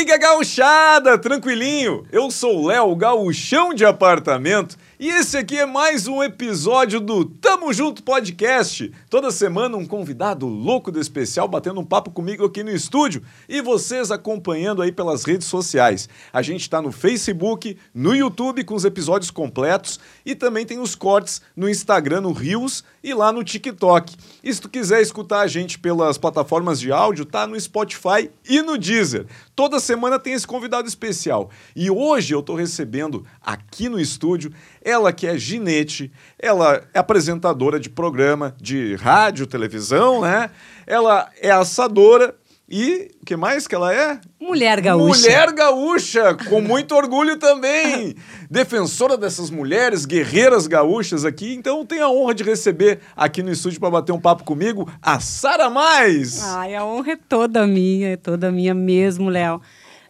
diga, gauchada, tranquilinho. Eu sou Léo, gauchão de apartamento, e esse aqui é mais um episódio do Tamo Junto Podcast. Toda semana um convidado louco do especial batendo um papo comigo aqui no estúdio e vocês acompanhando aí pelas redes sociais. A gente está no Facebook, no YouTube com os episódios completos e também tem os cortes no Instagram, no Rios e lá no TikTok. E se tu quiser escutar a gente pelas plataformas de áudio, tá no Spotify e no Deezer. Toda semana tem esse convidado especial. E hoje eu tô recebendo aqui no estúdio ela que é ginete, ela é apresentadora de programa de rádio, televisão, né? Ela é assadora e o que mais que ela é? Mulher gaúcha. Mulher gaúcha, com muito orgulho também. Defensora dessas mulheres, guerreiras gaúchas aqui. Então tenho a honra de receber aqui no estúdio para bater um papo comigo a Sara Mais. Ai, a honra é toda minha, é toda minha mesmo, Léo.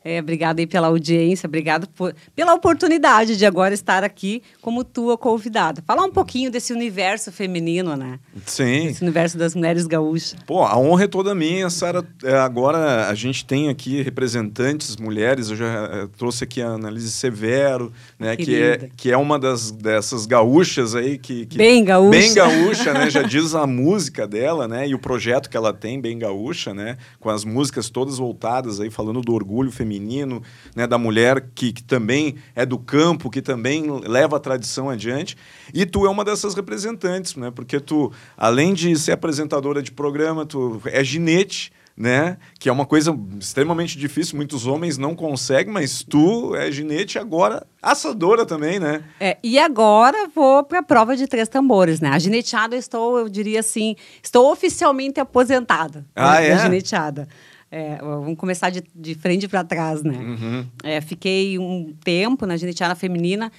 É, obrigada aí pela audiência, obrigado por, pela oportunidade de agora estar aqui como tua convidada. Falar um pouquinho desse universo feminino, né? Sim. Esse universo das mulheres gaúchas. Pô, a honra é toda minha, Sara. É, agora a gente tem aqui representantes mulheres. Eu já é, trouxe aqui a Annalise Severo, né? Que é, que é uma das, dessas gaúchas aí que, que. Bem gaúcha. Bem gaúcha, né? Já diz a música dela, né? E o projeto que ela tem, bem gaúcha, né? Com as músicas todas voltadas aí, falando do orgulho feminino feminino, né, da mulher que, que também é do campo, que também leva a tradição adiante. E tu é uma dessas representantes, né? Porque tu, além de ser apresentadora de programa, tu é ginete, né? Que é uma coisa extremamente difícil, muitos homens não conseguem, mas tu é ginete agora assadora também, né? É, e agora vou para a prova de três tambores, né? A gineteada estou, eu diria assim, estou oficialmente aposentada. Ah, né, é? Da gineteada. É, vamos começar de, de frente para trás, né? Uhum. É, fiquei um tempo na gineteada feminina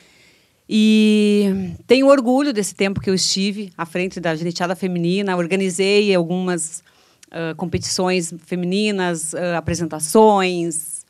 e tenho orgulho desse tempo que eu estive à frente da gineteada feminina. Organizei algumas uh, competições femininas, uh, apresentações.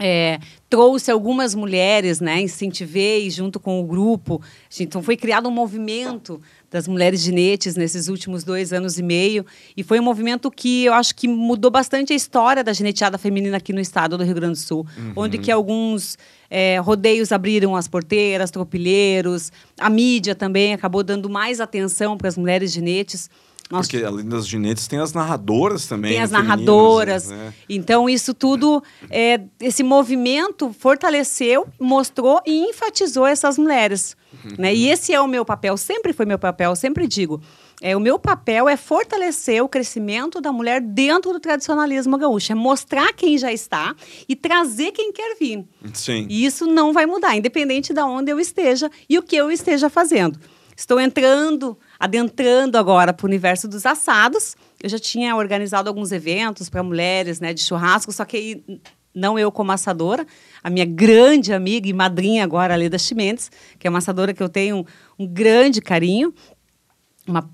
É, trouxe algumas mulheres, né? Incentivei junto com o grupo. Então foi criado um movimento das mulheres ginetes nesses últimos dois anos e meio. E foi um movimento que eu acho que mudou bastante a história da gineteada feminina aqui no estado do Rio Grande do Sul, Uhum. onde que alguns é, rodeios abriram as porteiras, tropilheiros, a mídia também acabou dando mais atenção para as mulheres ginetes. Nós Porque além das ginetes tem as narradoras também. tem as femininas, narradoras. né? Então, isso tudo, é, esse movimento fortaleceu, mostrou e enfatizou essas mulheres. Uhum. Né? E esse é o meu papel, sempre foi meu papel, sempre digo. É, o meu papel é fortalecer o crescimento da mulher dentro do tradicionalismo gaúcho, é mostrar quem já está e trazer quem quer vir. Sim. E isso não vai mudar, independente de onde eu esteja e o que eu esteja fazendo. Estou entrando, adentrando agora para o universo dos assados. Eu já tinha organizado alguns eventos para mulheres, né, de churrasco, só que não eu como assadora, a minha grande amiga e madrinha agora, a Leda Chimenez, que é uma assadora que eu tenho um, um grande carinho, uma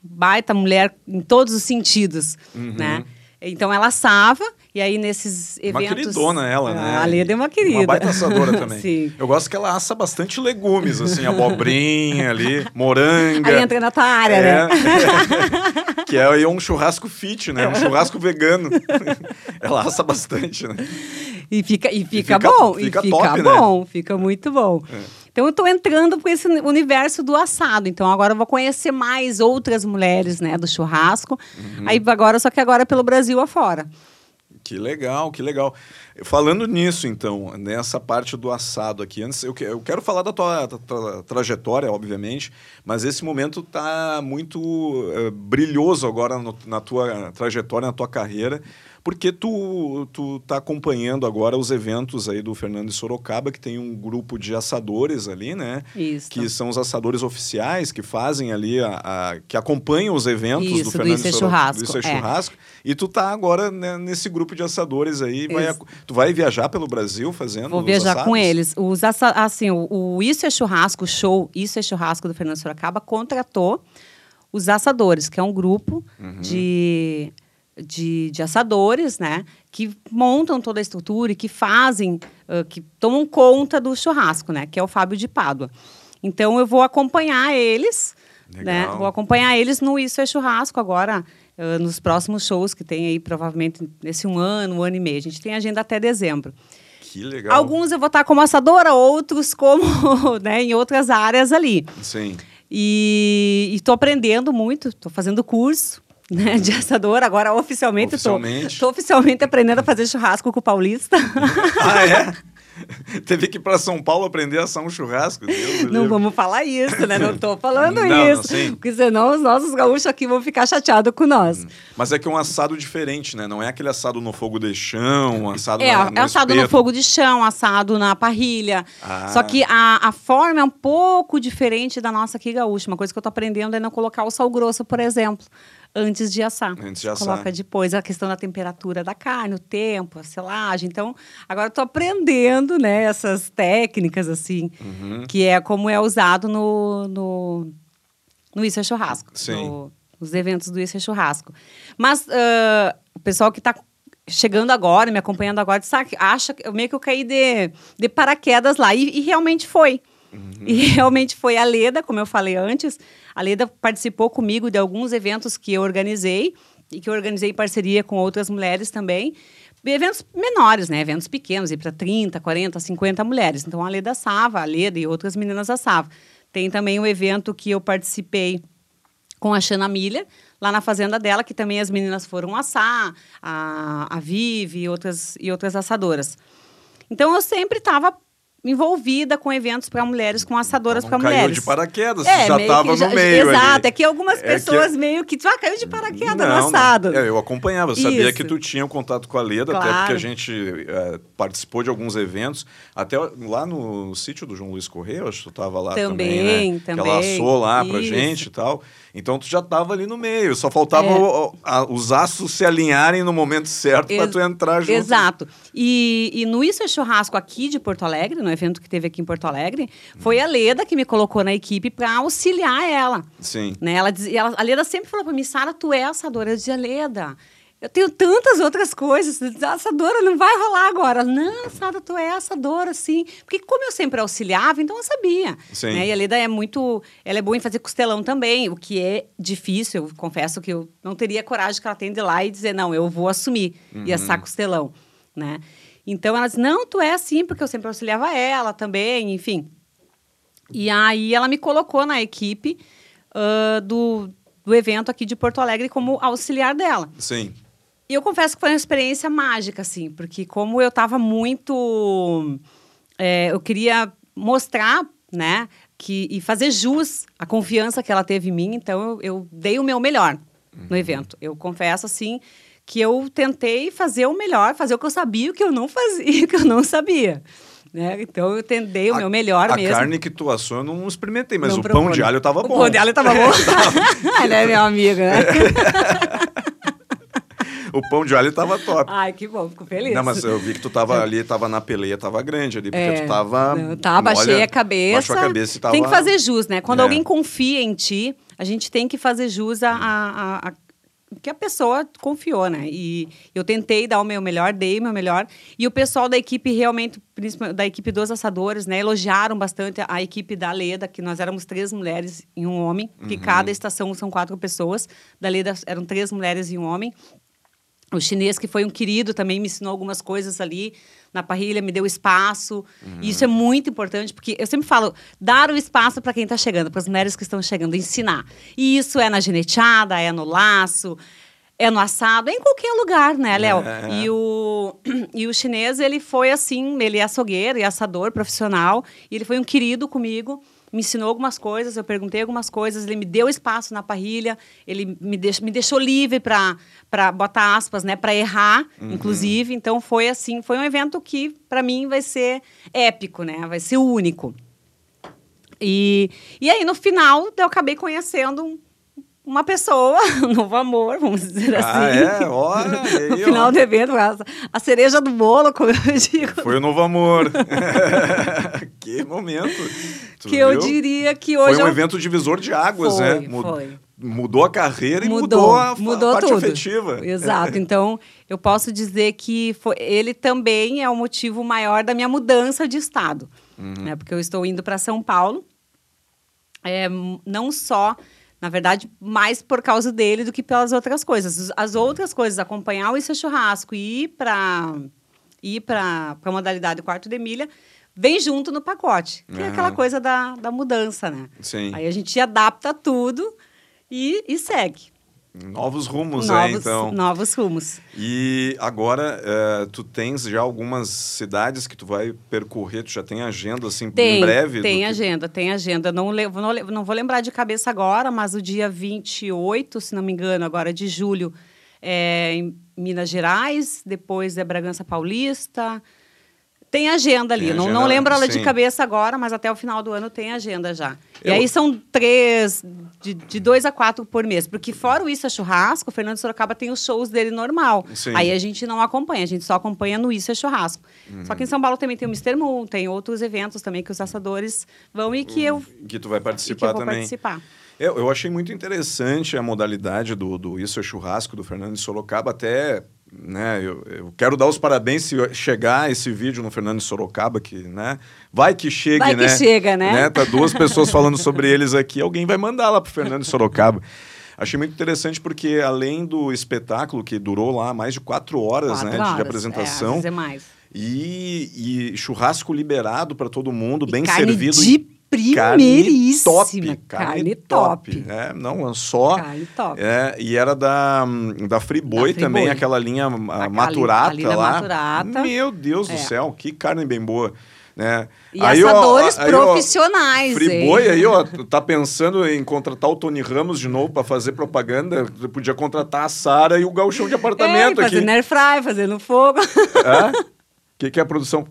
baita mulher em todos os sentidos, Uhum. né? Então ela assava e aí nesses Uma eventos queridona ela, né? a Leda é uma querida. Uma baita assadora também. Sim. Eu gosto que ela assa bastante legumes, assim, abobrinha ali, moranga. Aí entra na tua área, É. né? que é um churrasco fit, né? Um churrasco vegano. ela assa bastante, né? E fica, e fica, fica- bom, fica e fica top, né? bom, fica muito bom. É. Então eu estou entrando para esse universo do assado. Então agora eu vou conhecer mais outras mulheres, né, do churrasco. Uhum. Aí agora só que agora é pelo Brasil afora. Que legal, que legal. Falando nisso, então, nessa parte do assado aqui, antes eu, que- eu quero falar da tua, da tua trajetória, obviamente, mas esse momento tá muito eh, brilhoso agora no- na tua trajetória, na tua carreira, porque tu, tu tá acompanhando agora os eventos aí do Fernando de Sorocaba, que tem um grupo de assadores ali, né? Isso. Que são os assadores oficiais que fazem ali, a, a- que acompanham os eventos do Isso, do Fernando Isso é de Soro- Churrasco, do Isso é. Churrasco. E tu tá agora né, nesse grupo de assadores aí. vai tu vai viajar pelo Brasil fazendo Vou viajar assados? com eles. Os assa- assim, o, o Isso é Churrasco, o show Isso é Churrasco do Fernando Sorocaba contratou os assadores, que é um grupo Uhum. de, de, de assadores, né? Que montam toda a estrutura e que fazem, ah, que tomam conta do churrasco, né? Que é o Fábio de Pádua. Então, eu vou acompanhar eles, né? Legal. Vou acompanhar eles no Isso é Churrasco agora. uh, nos próximos shows que tem aí, provavelmente, nesse um ano, um ano e meio. A gente tem agenda até dezembro. Que legal. Alguns eu vou estar como assadora, outros como né, em outras áreas ali. Sim. E estou aprendendo muito, estou fazendo curso né, de assadora. Agora, oficialmente, estou Oficialmente. oficialmente aprendendo a fazer churrasco com o paulista. Ah, é? Teve que ir para São Paulo aprender a assar um churrasco. Deus Não vamos falar isso, né? Não estou falando Não, não, isso. sim. porque senão os nossos gaúchos aqui vão ficar chateados com nós. Mas é que é um assado diferente, né? Não é aquele assado no fogo de chão, assado É, na, no é assado no espeto. fogo de chão, assado na parrilha. Ah. Só que a, a forma é um pouco diferente da nossa aqui gaúcha. Uma coisa que eu tô aprendendo é não colocar o sal grosso, por exemplo, antes de assar. Antes de assar. Coloca depois a questão da temperatura da carne, o tempo, a selagem. Então, agora eu tô aprendendo, né, essas técnicas, assim, Uhum. que é como é usado no, no, no Isso é Churrasco. Sim. no- nos eventos do Isso é Churrasco. Mas ah, o pessoal que está chegando agora, me acompanhando agora, sabe, acha que meio que eu caí de, de paraquedas lá. E, e realmente foi. E realmente foi a Leda, como eu falei antes. A Leda participou comigo de alguns eventos que eu organizei e que eu organizei em parceria com outras mulheres também. Eventos menores, né? Eventos pequenos, para 30, 40, 50 mulheres. Então, a Leda assava, a Leda e outras meninas assavam. Tem também um evento que eu participei com a Xana Milha, lá na fazenda dela, que também as meninas foram assar, a, a Vivi e outras, e outras assadoras. Então, eu sempre estava envolvida com eventos para mulheres, com assadoras para caiu mulheres. de paraquedas, É, já estava no meio Exato, ali. é que algumas É que- pessoas meio que... Ah, caiu de paraquedas no Não, assado. não. É, eu acompanhava, eu sabia Isso. que tu tinha um contato com a Leda, até Claro. porque a gente é, participou de alguns eventos, até lá no sítio do João Luiz Correia, acho que tu estava lá também, Também, né? Que ela também. assou lá pra Isso. gente e tal. Então tu já estava ali no meio, só faltava É. o- a- os aços se alinharem no momento certo para tu entrar junto. Exato. E, e no Isso é Churrasco aqui de Porto Alegre, no evento que teve aqui em Porto Alegre, foi a Leda que me colocou na equipe para auxiliar ela. Sim. Né? Ela, diz- ela- a Leda sempre falou para mim, Sara, tu é assadora. Dizia, Leda, eu tenho tantas outras coisas. Assadora não vai rolar agora. Não, Sara, tu é assadora, sim. Porque como eu sempre auxiliava, então eu sabia. Sim. Né? E a Leda é muito... Ela é boa em fazer costelão também, o que é difícil. Eu confesso que eu não teria coragem que ela tem de ir lá e dizer, não, eu vou assumir e assar costelão, né? Então, ela disse, não, tu é assim, porque eu sempre auxiliava ela também, enfim. E aí ela me colocou na equipe ah, do, do evento aqui de Porto Alegre como auxiliar dela. Sim. E eu confesso que foi uma experiência mágica, assim, porque como eu estava muito. é, eu queria mostrar, né, que, e fazer jus à confiança que ela teve em mim, então eu, eu dei o meu melhor no evento. Eu confesso, assim, que eu tentei fazer o melhor, fazer o que eu sabia e o que eu não fazia, o que eu não sabia. Né? Então eu tentei o A- meu melhor a mesmo. carne que tu assou eu não experimentei, mas Não o pão de né? alho tava o bom. pão de alho tava bom. Ele é meu amigo, né? O pão de alho tava top. Ai, que bom, fico feliz. Não, mas eu vi que tu tava ali, tava na peleia, tava grande ali, porque tu tava. É. Não, tá, baixei a cabeça. Baixou a cabeça e tava. Tem que fazer jus, né? Quando É. alguém confia em ti, a gente tem que fazer jus a, a, a- que a pessoa confiou, né? E eu tentei dar o meu melhor, dei o meu melhor. E o pessoal da equipe realmente, principalmente da equipe dos assadores, né? Elogiaram bastante a, a equipe da Leda, que nós éramos três mulheres e um homem, que Uhum. cada estação são quatro pessoas. Da Leda eram três mulheres e um homem. O chinês, que foi um querido, também me ensinou algumas coisas ali na parrilha, me deu espaço. E isso é muito importante, porque eu sempre falo, dar o espaço para quem está chegando, para as mulheres que estão chegando, ensinar. E isso é na geneteada, é no laço, é no assado, é em qualquer lugar, né, Léo? É. E, o, e o chinês, ele foi assim, ele é açougueiro e assador profissional, e ele foi um querido comigo, me ensinou algumas coisas, eu perguntei algumas coisas, ele me deu espaço na parrilha, ele me, deix, me deixou livre para botar aspas, né, para errar, inclusive. Então foi assim, foi um evento que para mim vai ser épico, né? Vai ser único. E, e aí no final eu acabei conhecendo um- uma pessoa, um novo amor, vamos dizer Ah, assim. é? Olha aí, no ó. final do evento, a, a cereja do bolo, como eu digo. Foi o novo amor. que momento. Tu que eu viu? diria que Foi hoje um eu- evento divisor de águas, Foi, né? Foi. Mudou a carreira e mudou, mudou, a, mudou parte tudo. afetiva. Exato. Então, eu posso dizer que foi- ele também é o motivo maior da minha mudança de estado. Uhum. Né? Porque eu estou indo para São Paulo, é, não só Na verdade, mais por causa dele do que pelas outras coisas. As outras coisas, acompanhar o Isso é Churrasco e ir para ir para a modalidade quarto de milha, vem junto no pacote. Que é aquela coisa da, da mudança, né? Sim. Aí a gente adapta tudo e, e segue. Novos rumos novos, aí, então. Novos rumos. E agora, é, tu tens já algumas cidades que tu vai percorrer, tu já tem agenda, assim, tem, em breve? Tem que... agenda, tem agenda. Não, não, não vou lembrar de cabeça agora, mas o dia 28, se não me engano, agora de julho, é em Minas Gerais, depois é Bragança Paulista, tem agenda ali. Tem não, agenda, não lembro ela de cabeça agora, mas até o final do ano tem agenda já. Eu... E aí são três, de, de dois a quatro por mês. Porque fora o Isso é Churrasco, o Fernando Sorocaba tem os shows dele normal. Sim. Aí a gente não acompanha, a gente só acompanha no Isso é Churrasco. Uhum. Só que em São Paulo também tem o Mr. Moon, tem outros eventos também que os assadores vão e que eu... Que tu vai participar eu também. participar. Eu, eu achei muito interessante a modalidade do, do Isso é Churrasco, do Fernando Sorocaba, até né, eu, eu, quero dar os parabéns se chegar esse vídeo no Fernando Sorocaba, que, né, vai que chegue, vai né? que chega, né? né? Tá duas pessoas falando sobre eles aqui, alguém vai mandar lá pro Fernando Sorocaba. Achei muito interessante porque, além do espetáculo, que durou lá mais de quatro horas, quatro né, horas. de apresentação. É, mais. E, e churrasco liberado para todo mundo, e bem carne servido. De primeiríssima. Carne top. Carne, top. top. É, não, só. Carne top. É, e era da, da Friboi também, aquela linha a, maturata a linha lá. Maturata. Meu Deus é. do céu, que carne bem boa. Né? E aí, assadores ó, aí, profissionais. Ó, Friboi aí, ó, tá pensando em contratar o Tony Ramos de novo para fazer propaganda? Podia contratar a Sara e o galchão de apartamento é, aqui. Fazendo air fry, fazendo fogo. É? O que, que é a produção?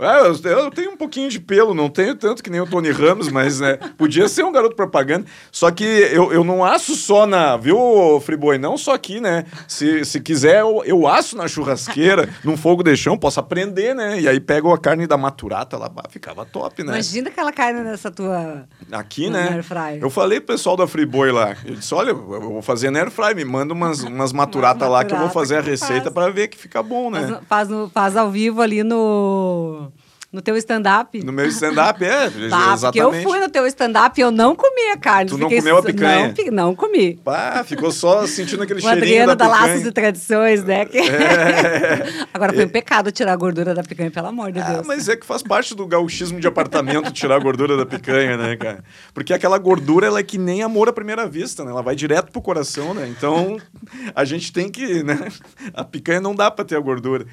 É, eu, tenho um pouquinho de pelo, não tenho tanto que nem o Tony Ramos, mas né, podia ser um garoto propaganda. Só que eu, eu não aço só na. Viu, Friboi? Não só aqui, né? Se, se quiser, eu, eu aço na churrasqueira, num fogo de chão, posso aprender, né? E aí pego a carne da maturata lá, ficava top, né? Imagina aquela carne nessa tua. Aqui, né? Eu falei pro pessoal da Friboi lá. Eu disse: olha, eu vou fazer na Airfry, me manda umas, umas maturata lá que eu vou fazer a receita para ver que fica bom, né? Faz, faz, no, faz ao vivo ali no no teu stand-up? No meu stand-up, é. Tá, exatamente. Porque eu fui no teu stand-up e eu não comi a carne. Tu não comeu a picanha? Não, não comi. Pá, ficou só sentindo aquele o cheirinho Adriano da, da picanha. Laços e Tradições, né? Que... É. Agora foi um pecado tirar a gordura da picanha, pelo amor de ah, Deus. Mas é que faz parte do gauchismo de apartamento tirar a gordura da picanha, né, cara? Porque aquela gordura, ela é que nem amor à primeira vista, né? Ela vai direto pro coração, né? Então, a gente tem que, né? A picanha não dá pra ter a gordura.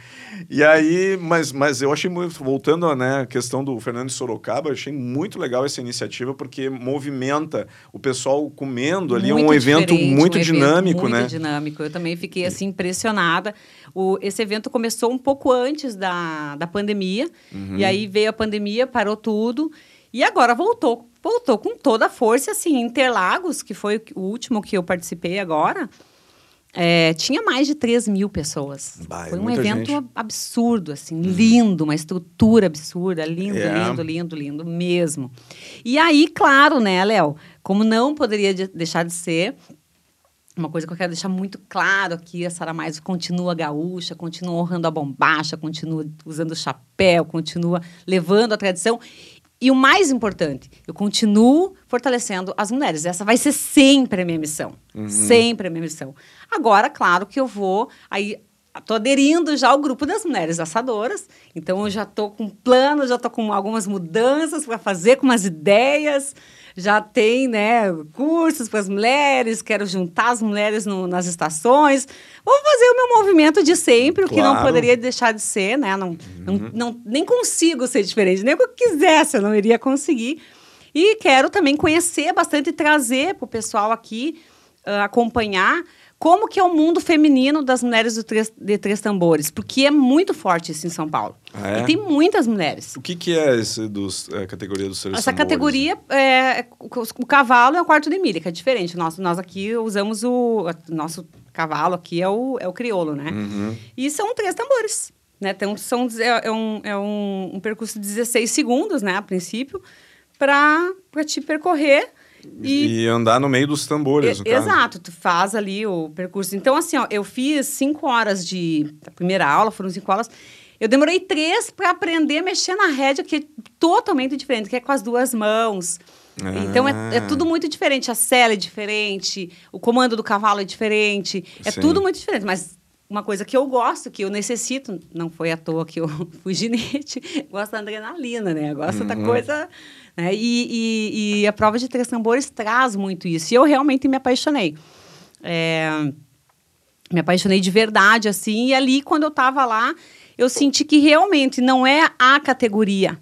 E aí, mas, mas eu achei muito, voltando, né, a questão do Fernando de Sorocaba, achei muito legal essa iniciativa, porque movimenta o pessoal comendo ali, muito um evento muito um dinâmico, evento né? Muito dinâmico. Eu também fiquei assim impressionada. O, esse evento começou um pouco antes da, da pandemia, Uhum. e aí veio a pandemia, parou tudo, e agora voltou. Voltou com toda a força, assim, Interlagos, que foi o último que eu participei agora, é, tinha mais de 3 mil pessoas. Bah, é Foi um evento gente. absurdo, assim, lindo, uma estrutura absurda, lindo, É. lindo, lindo, lindo mesmo. E aí, claro, né, Léo, como não poderia de- deixar de ser, uma coisa que eu quero deixar muito claro aqui, a Sara Mais continua gaúcha, continua honrando a bombacha, continua usando chapéu, continua levando a tradição. E o mais importante, eu continuo fortalecendo as mulheres. Essa vai ser sempre a minha missão. Sempre a minha missão. Agora, claro que eu vou aí Estou aderindo já ao grupo das mulheres assadoras, então eu já estou com planos, já estou com algumas mudanças para fazer, com umas ideias, já tem né, cursos para as mulheres, quero juntar as mulheres no- nas estações. Vou fazer o meu movimento de sempre, o que não poderia deixar de ser, né? Não, não, não- nem consigo ser diferente, nem que eu quisesse, eu não iria conseguir. E quero também conhecer bastante e trazer para o pessoal aqui ah, acompanhar como que é o mundo feminino das mulheres do três- de Três Tambores, porque é muito forte isso em São Paulo. Ah, é? E tem muitas mulheres. O que, que é esse dos, é, categoria dos seres Essa tambores? categoria, é, o, cavalo é o quarto de milha, que é diferente. Nós, nós aqui usamos o a- nosso cavalo aqui é o, é o crioulo, né? Uhum. E são três tambores, né? Então, são, é, é um, é um, um percurso de 16 segundos, né? A princípio, para te percorrer e E andar no meio dos tambores, e-. Exato, tu faz ali o percurso. Então, assim, ó, eu fiz cinco horas de. A primeira aula foram cinco aulas. Eu demorei três para aprender a mexer na rédea, que é totalmente diferente, que é com as duas mãos. Então é, é, tudo muito diferente. A cela é diferente, o comando do cavalo é diferente. É Sim. tudo muito diferente. Mas uma coisa que eu gosto, que eu necessito, não foi à toa que eu fui ginete, gosto da adrenalina, né? Gosto uhum. da coisa. Né? E, e, e, a prova de três tambores traz muito isso. E eu realmente me apaixonei. É, me apaixonei de verdade, assim. E ali, quando eu estava lá, eu senti que realmente não é a categoria,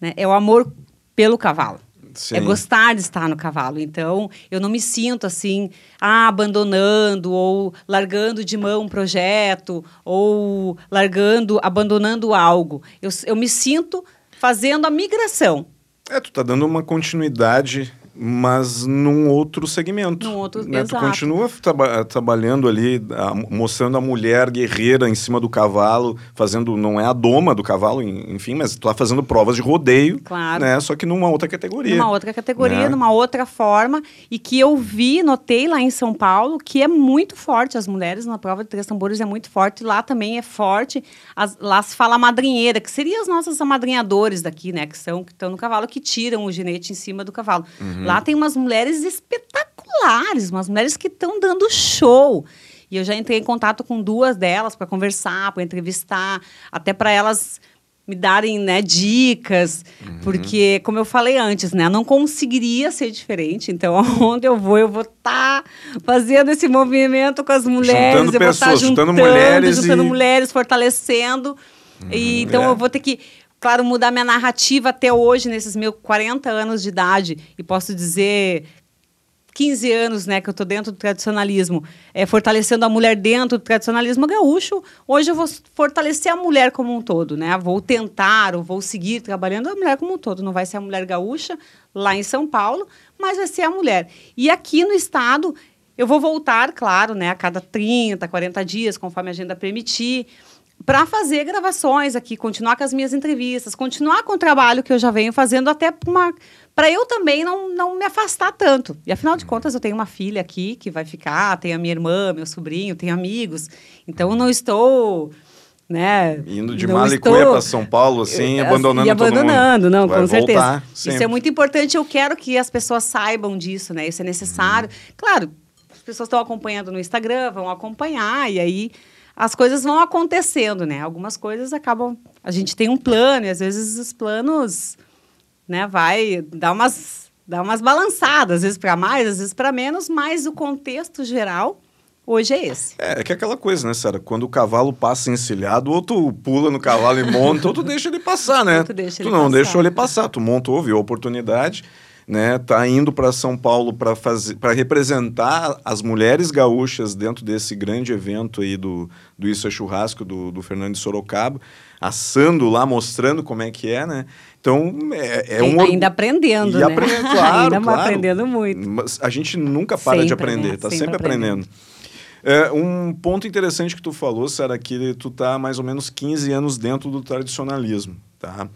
né? É o amor pelo cavalo. É Sim. É gostar de estar no cavalo. Então, eu não me sinto assim, ah, abandonando ou largando de mão um projeto ou largando, abandonando algo. Eu, eu me sinto fazendo a migração. É, tu tá dando uma continuidade mas num outro segmento. Num outro, né? Tu continua traba trabalhando ali, a, mostrando a mulher guerreira em cima do cavalo, fazendo, não é a doma do cavalo, enfim, mas tu tá fazendo provas de rodeio, claro. né? Só que numa outra categoria. Numa outra categoria, né? numa outra forma, e que eu vi, notei lá em São Paulo, que é muito forte, as mulheres na prova de três tambores é muito forte, lá também é forte, as, lá se fala madrinheira, que seriam as nossas amadrinhadores daqui, né? Que são, que estão no cavalo, que tiram o ginete em cima do cavalo. Uhum. Lá tem umas mulheres espetaculares, umas mulheres que estão dando show. E eu já entrei em contato com duas delas para conversar, para entrevistar, até para elas me darem né, dicas, uhum. porque, como eu falei antes, né, não conseguiria ser diferente. Então, onde eu vou, eu vou estar tá fazendo esse movimento com as mulheres, juntando eu pessoas, vou estar tá juntando, juntando mulheres, juntando e... mulheres, fortalecendo. Uhum, e, então, é. eu vou ter que claro, mudar minha narrativa até hoje, nesses meus 40 anos de idade, e posso dizer 15 anos né, que eu estou dentro do tradicionalismo, é, fortalecendo a mulher dentro do tradicionalismo gaúcho, hoje eu vou fortalecer a mulher como um todo. Né? Vou tentar, ou vou seguir trabalhando a mulher como um todo. Não vai ser a mulher gaúcha lá em São Paulo, mas vai ser a mulher. E aqui no estado, eu vou voltar, claro, né, a cada 30, 40 dias, conforme a agenda permitir, para fazer gravações aqui, continuar com as minhas entrevistas, continuar com o trabalho que eu já venho fazendo até para eu também não, não me afastar tanto. E afinal de contas, eu tenho uma filha aqui que vai ficar, tenho a minha irmã, meu sobrinho, tenho amigos. Então eu não estou né? Indo de Malicuia para São Paulo, assim, eu, abandonando E abandonando, não, Vai com certeza. Isso é muito importante, eu quero que as pessoas saibam disso, né? Isso é necessário. Hum. Claro, as pessoas estão acompanhando no Instagram, vão acompanhar, e aí as coisas vão acontecendo, né? Algumas coisas acabam. A gente tem um plano, e às vezes os planos, né, vai dar umas, dar umas balançadas, às vezes para mais, às vezes para menos, mas o contexto geral hoje é esse. É, é que é aquela coisa, né, Sara? Quando o cavalo passa encilhado, ou tu pula no cavalo e monta, ou tu deixa ele passar, né? tu, deixa tu ele não passar. deixou ele passar, tu montou, viu a oportunidade né, tá indo para São Paulo para fazer para representar as mulheres gaúchas dentro desse grande evento aí do, do Isso é Churrasco do, do Fernando de Sorocaba, assando lá, mostrando como é que é, né? Então, é, é um... Ainda aprendendo, e né? aprendendo, claro, Ainda claro. aprendendo muito. Mas a gente nunca para sempre, de aprender, né? tá sempre, sempre aprendendo. aprendendo. É, um ponto interessante que tu falou, Sara, que tu tá mais ou menos 15 anos dentro do tradicionalismo, tá?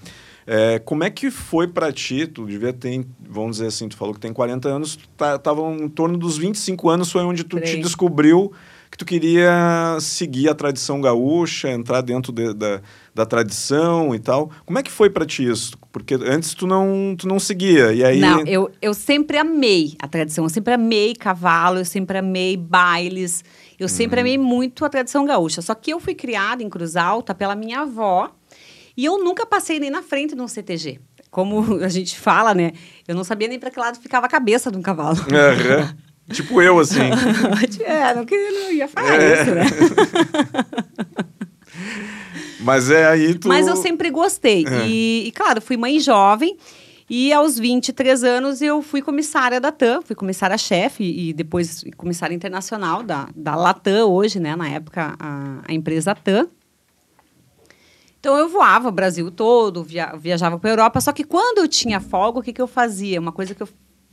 É, como é que foi para ti? Tu devia ter, vamos dizer assim, tu falou que tem 40 anos, tu tá, tava em torno dos 25 anos, foi onde tu te descobriu que tu queria seguir a tradição gaúcha, entrar dentro de, da, da tradição e tal. Como é que foi para ti isso? Porque antes tu não, tu não seguia, e aí... Não, eu, eu sempre amei a tradição, eu sempre amei cavalo, eu sempre amei bailes, eu sempre uhum. amei muito a tradição gaúcha. Só que eu fui criada em Cruz Alta pela minha avó, e eu nunca passei nem na frente de um CTG. Como a gente fala, né? Eu não sabia nem para que lado ficava a cabeça de um cavalo. Uhum. tipo eu, assim. é, não, queria, não ia falar é. isso, né? Mas é aí tu... Mas eu sempre gostei. É. E, e, claro, fui mãe jovem. E aos 23 anos eu fui comissária da TAM, fui comissária-chefe e depois comissária internacional da, da Latam hoje, né? Na época, a, a empresa TAM. Então eu voava o Brasil todo, via, viajava para a Europa, só que quando eu tinha folga, o que, que eu fazia? Uma coisa que eu,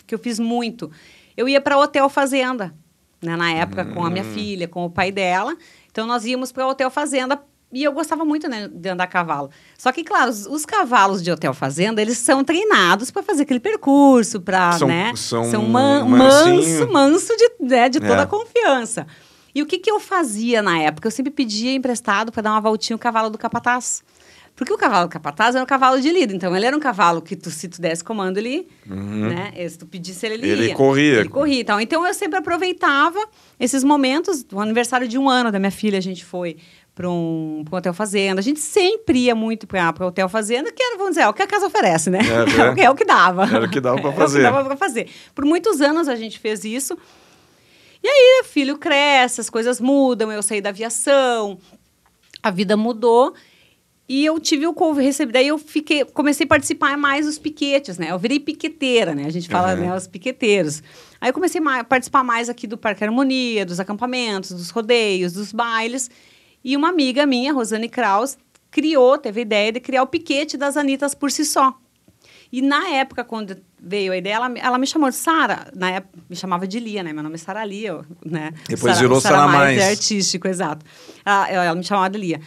que eu fiz muito. Eu ia para hotel fazenda, né? na época com a minha hum. filha, com o pai dela. Então nós íamos para o hotel fazenda e eu gostava muito né, de andar a cavalo. Só que, claro, os, os, cavalos de hotel fazenda, eles são treinados para fazer aquele percurso, para, né? São, são man, manso, manso de, né, de toda é. a confiança. E o que, que eu fazia na época? Eu sempre pedia emprestado para dar uma voltinha o cavalo do capataz. Porque o cavalo capataz era um cavalo de lida, então ele era um cavalo que tu, se tu desse comando, ele, né? Se tu pedisse ele, ele, Ele ia. corria. Ele corria e tal. Então eu sempre aproveitava esses momentos, o aniversário de um ano da minha filha, a gente foi para um, pra um hotel fazenda. A gente sempre ia muito para o hotel fazenda, que era, vamos dizer, é o que a casa oferece, né? É, É, o que- é o que dava. Era o que dava pra É o fazer. que dava para fazer. Por muitos anos a gente fez isso. E aí, o filho cresce, as coisas mudam, eu saí da aviação, a vida mudou. E eu tive o couve recebi, daí eu fiquei, comecei a participar mais dos piquetes, né? Eu virei piqueteira, né? A gente fala, Uhum. né, os piqueteiros. Aí eu comecei a participar mais aqui do Parque Harmonia, dos acampamentos, dos rodeios, dos bailes. E uma amiga minha, Rosane Kraus, criou, teve a ideia de criar o piquete das Anitas por si só. E na época, quando veio a ideia, ela, ela me chamou de Sara. Na época, me chamava de Lia, né? Meu nome é Sara Lia, né? Depois virou Sara Mais. É artístico, exato. Ela, ela- ela me chamava de Lia.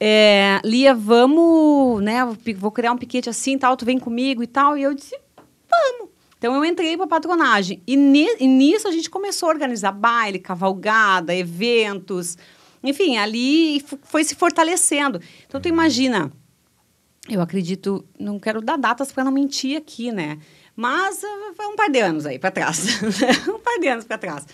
É, Lia, vamos, né? vou criar um piquete assim tal, tu vem comigo e tal. E eu disse, vamos. Então eu entrei para patronagem. E, ni- e nisso a gente começou a organizar baile, cavalgada, eventos. Enfim, ali foi se fortalecendo. Então tu imagina, eu acredito, não quero dar datas para não mentir aqui, né? Mas ah, foi um par de anos aí para trás. um par de anos para trás.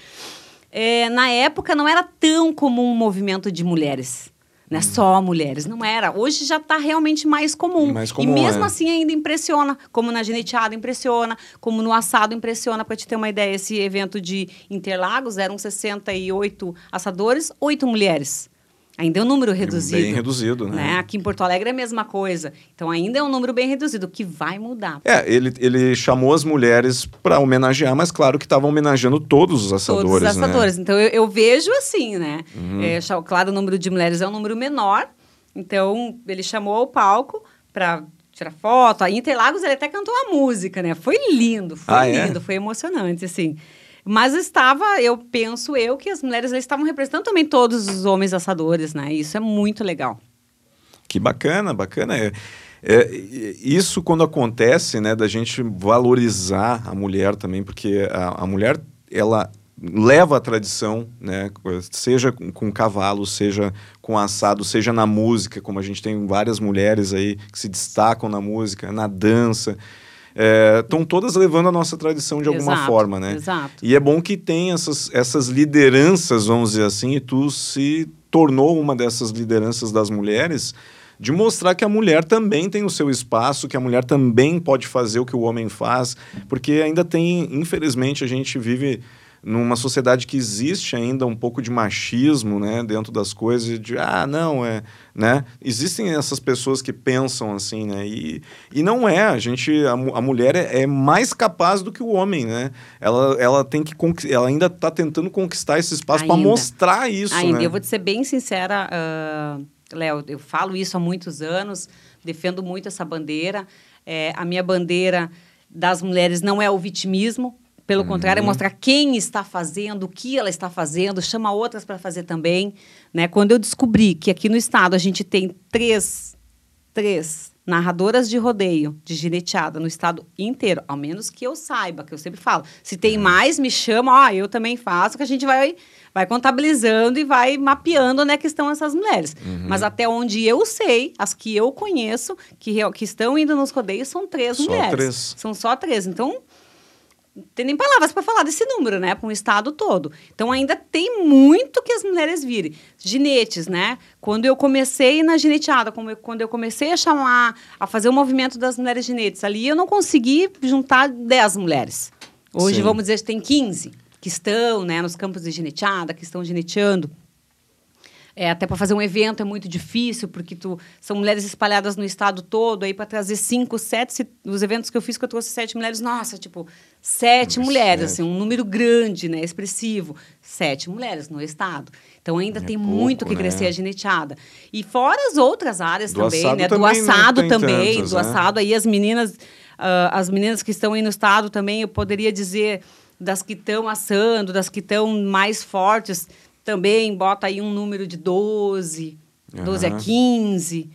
É, na época não era tão comum um movimento de mulheres. Né? Só mulheres, não era. Hoje já está realmente mais comum. Mais e comum, mesmo é. assim ainda impressiona, como na geneteada impressiona, como no assado impressiona. Para te ter uma ideia, esse evento de Interlagos eram 68 assadores, oito mulheres. Ainda é um número reduzido. Bem reduzido, né? né? Aqui em Porto Alegre é a mesma coisa. Então ainda é um número bem reduzido, que vai mudar. É, ele, ele chamou as mulheres para homenagear, mas claro que estava homenageando todos os assadores, Todos os né? Uhum. assadores. Então eu, eu vejo assim, né? É, cha- claro, o número de mulheres é um número menor. Então ele chamou ao palco para tirar foto. Aí em Interlagos ele até cantou a música, né? Foi lindo, foi Ah, é? lindo, foi emocionante, assim. Mas estava, eu penso eu, que as mulheres estavam representando também todos os homens assadores, né? Isso é muito legal. Que bacana, bacana. É, é, isso quando acontece, né, da gente valorizar a mulher também, porque a, a mulher, ela leva a tradição, né, seja com, com cavalo, seja com assado, seja na música, como a gente tem várias mulheres aí que se destacam na música, na dança. Estão todas levando a nossa tradição de alguma Exato, forma, né? Exato. E é bom que tem essas, essas lideranças, vamos dizer assim, e tu se tornou uma dessas lideranças das mulheres, de mostrar que a mulher também tem o seu espaço, que a mulher também pode fazer o que o homem faz, porque ainda tem, infelizmente, a gente vive numa sociedade que existe ainda um pouco de machismo, né, dentro das coisas, de ah, não, é, né? Existem essas pessoas que pensam assim, né? E, e não é, a gente, a, a mulher é, é mais capaz do que o homem, né? Ela, ela tem que, ela ainda está tentando conquistar esse espaço para mostrar isso, Ainda, né? eu vou te ser bem sincera, ah, Léo, eu falo isso há muitos anos, defendo muito essa bandeira. É, a minha bandeira das mulheres não é o vitimismo, pelo contrário, é Uhum. mostrar quem está fazendo, o que ela está fazendo, chama outras para fazer também. Né? Quando eu descobri que aqui no estado a gente tem três, três narradoras de rodeio, de gineteada, no estado inteiro, ao menos que eu saiba, que eu sempre falo. Se tem mais, me chama, ó, eu também faço, que a gente vai, vai contabilizando e vai mapeando onde é que estão essas mulheres. Mas até onde eu sei, as que eu conheço, que, que estão indo nos rodeios, são três Só mulheres. três. São só três. Então, tem nem palavras para falar desse número, né? Para um estado todo. Então, ainda tem muito que as mulheres virem. Ginetes, né? Quando eu comecei na gineteada, quando eu comecei a chamar, a fazer o movimento das mulheres ginetes, ali eu não consegui juntar 10 mulheres. Hoje, Sim. vamos dizer tem 15 que estão né, nos campos de gineteada, que estão gineteando. É, até para fazer um evento é muito difícil, porque tu, são mulheres espalhadas no estado todo, aí para trazer cinco, sete, se- os eventos que eu fiz que eu trouxe sete mulheres, nossa, tipo, sete mulheres, sete. assim, um número grande, né, expressivo, sete mulheres no estado. Então ainda É tem pouco, muito que né? crescer a gineteada. E fora as outras áreas Do também, né, do também não assado também, tantas, do né? assado aí as meninas, ah, as meninas que estão aí no estado também, eu poderia dizer das que estão assando, das que estão mais fortes, também bota aí um número de 12, 12 Aham. a 15,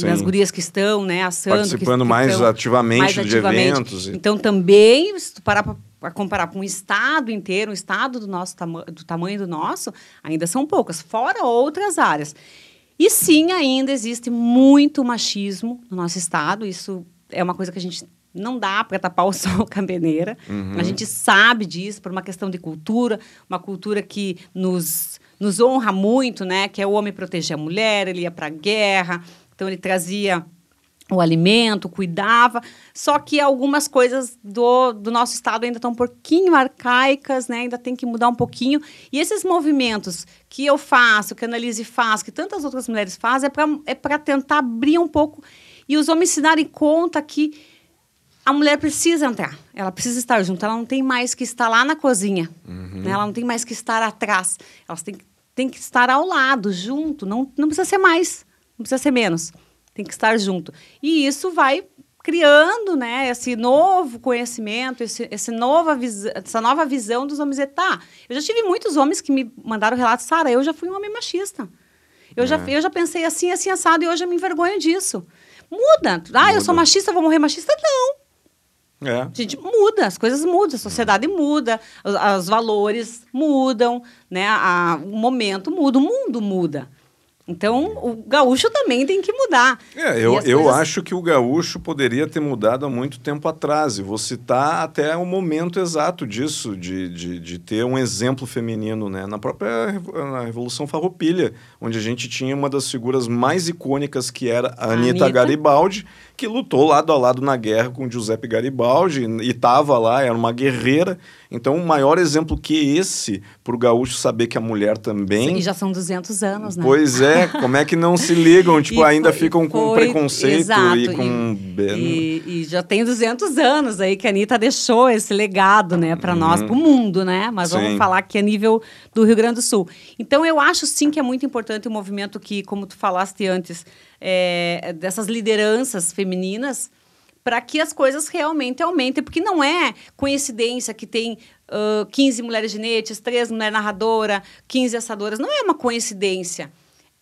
Sim. das gurias que estão, né, assando. Participando que mais estão ativamente mais de ativamente. eventos. e- Então, também, se tu parar para comparar com um estado inteiro, um estado do, nosso tama do tamanho do nosso, ainda são poucas, fora outras áreas. E sim, ainda existe muito machismo no nosso estado. Isso é uma coisa que a gente não dá para tapar o sol com a peneira. Uhum. A gente sabe disso por uma questão de cultura, uma cultura que nos, nos honra muito, né? Que é o homem proteger a mulher, ele ia para a guerra, então ele trazia o alimento, cuidava. Só que algumas coisas do, do nosso estado ainda estão um pouquinho arcaicas, né? Ainda tem que mudar um pouquinho. E esses movimentos que eu faço, que a Annalise faz, que tantas outras mulheres fazem, é para é tentar abrir um pouco e os homens se darem conta que a mulher precisa entrar, ela precisa estar junto, ela não tem mais que estar lá na cozinha, uhum. né? ela não tem mais que estar atrás, ela tem, tem que estar ao lado, junto, não, não precisa ser mais, não precisa ser menos, tem que estar junto. E isso vai criando né, esse novo conhecimento, esse, esse nova essa nova visão dos homens. E tá, eu já tive muitos homens que me mandaram relatos, Sara, eu já fui um homem machista. Eu, é. já, eu já pensei assim, assim, assado, e hoje eu me envergonho disso. Muda. Ah, Muda. eu sou machista, vou morrer machista? Não. É. Gente muda, as coisas mudam, a sociedade muda, os, os valores mudam, né? A, o momento muda, o mundo muda. Então, o gaúcho também tem que mudar. É, eu, eu coisas... acho que o gaúcho poderia ter mudado há muito tempo atrás. E vou citar até o momento exato disso, de, de, de ter um exemplo feminino, né? Na própria na Revolução Farroupilha, onde a gente tinha uma das figuras mais icônicas, que era a, a Anitta, Anitta Garibaldi, que lutou lado a lado na guerra com Giuseppe Garibaldi e estava lá, era uma guerreira. Então, um maior exemplo que esse, para o gaúcho saber que a mulher também. E já são 200 anos, né? Pois é, como é que não se ligam? Tipo, ainda foi, ficam com foi, preconceito exato, e com. E, e, já tem 200 anos aí que a Anitta deixou esse legado, né, para uhum. nós, para o mundo, né? Mas sim. vamos falar que a nível do Rio Grande do Sul. Então, eu acho sim que é muito importante o movimento que, como tu falaste antes, é, dessas lideranças femininas para que as coisas realmente aumentem, porque não é coincidência que tem uh, 15 mulheres ginetes, 3 mulheres narradoras, 15 assadoras, não é uma coincidência.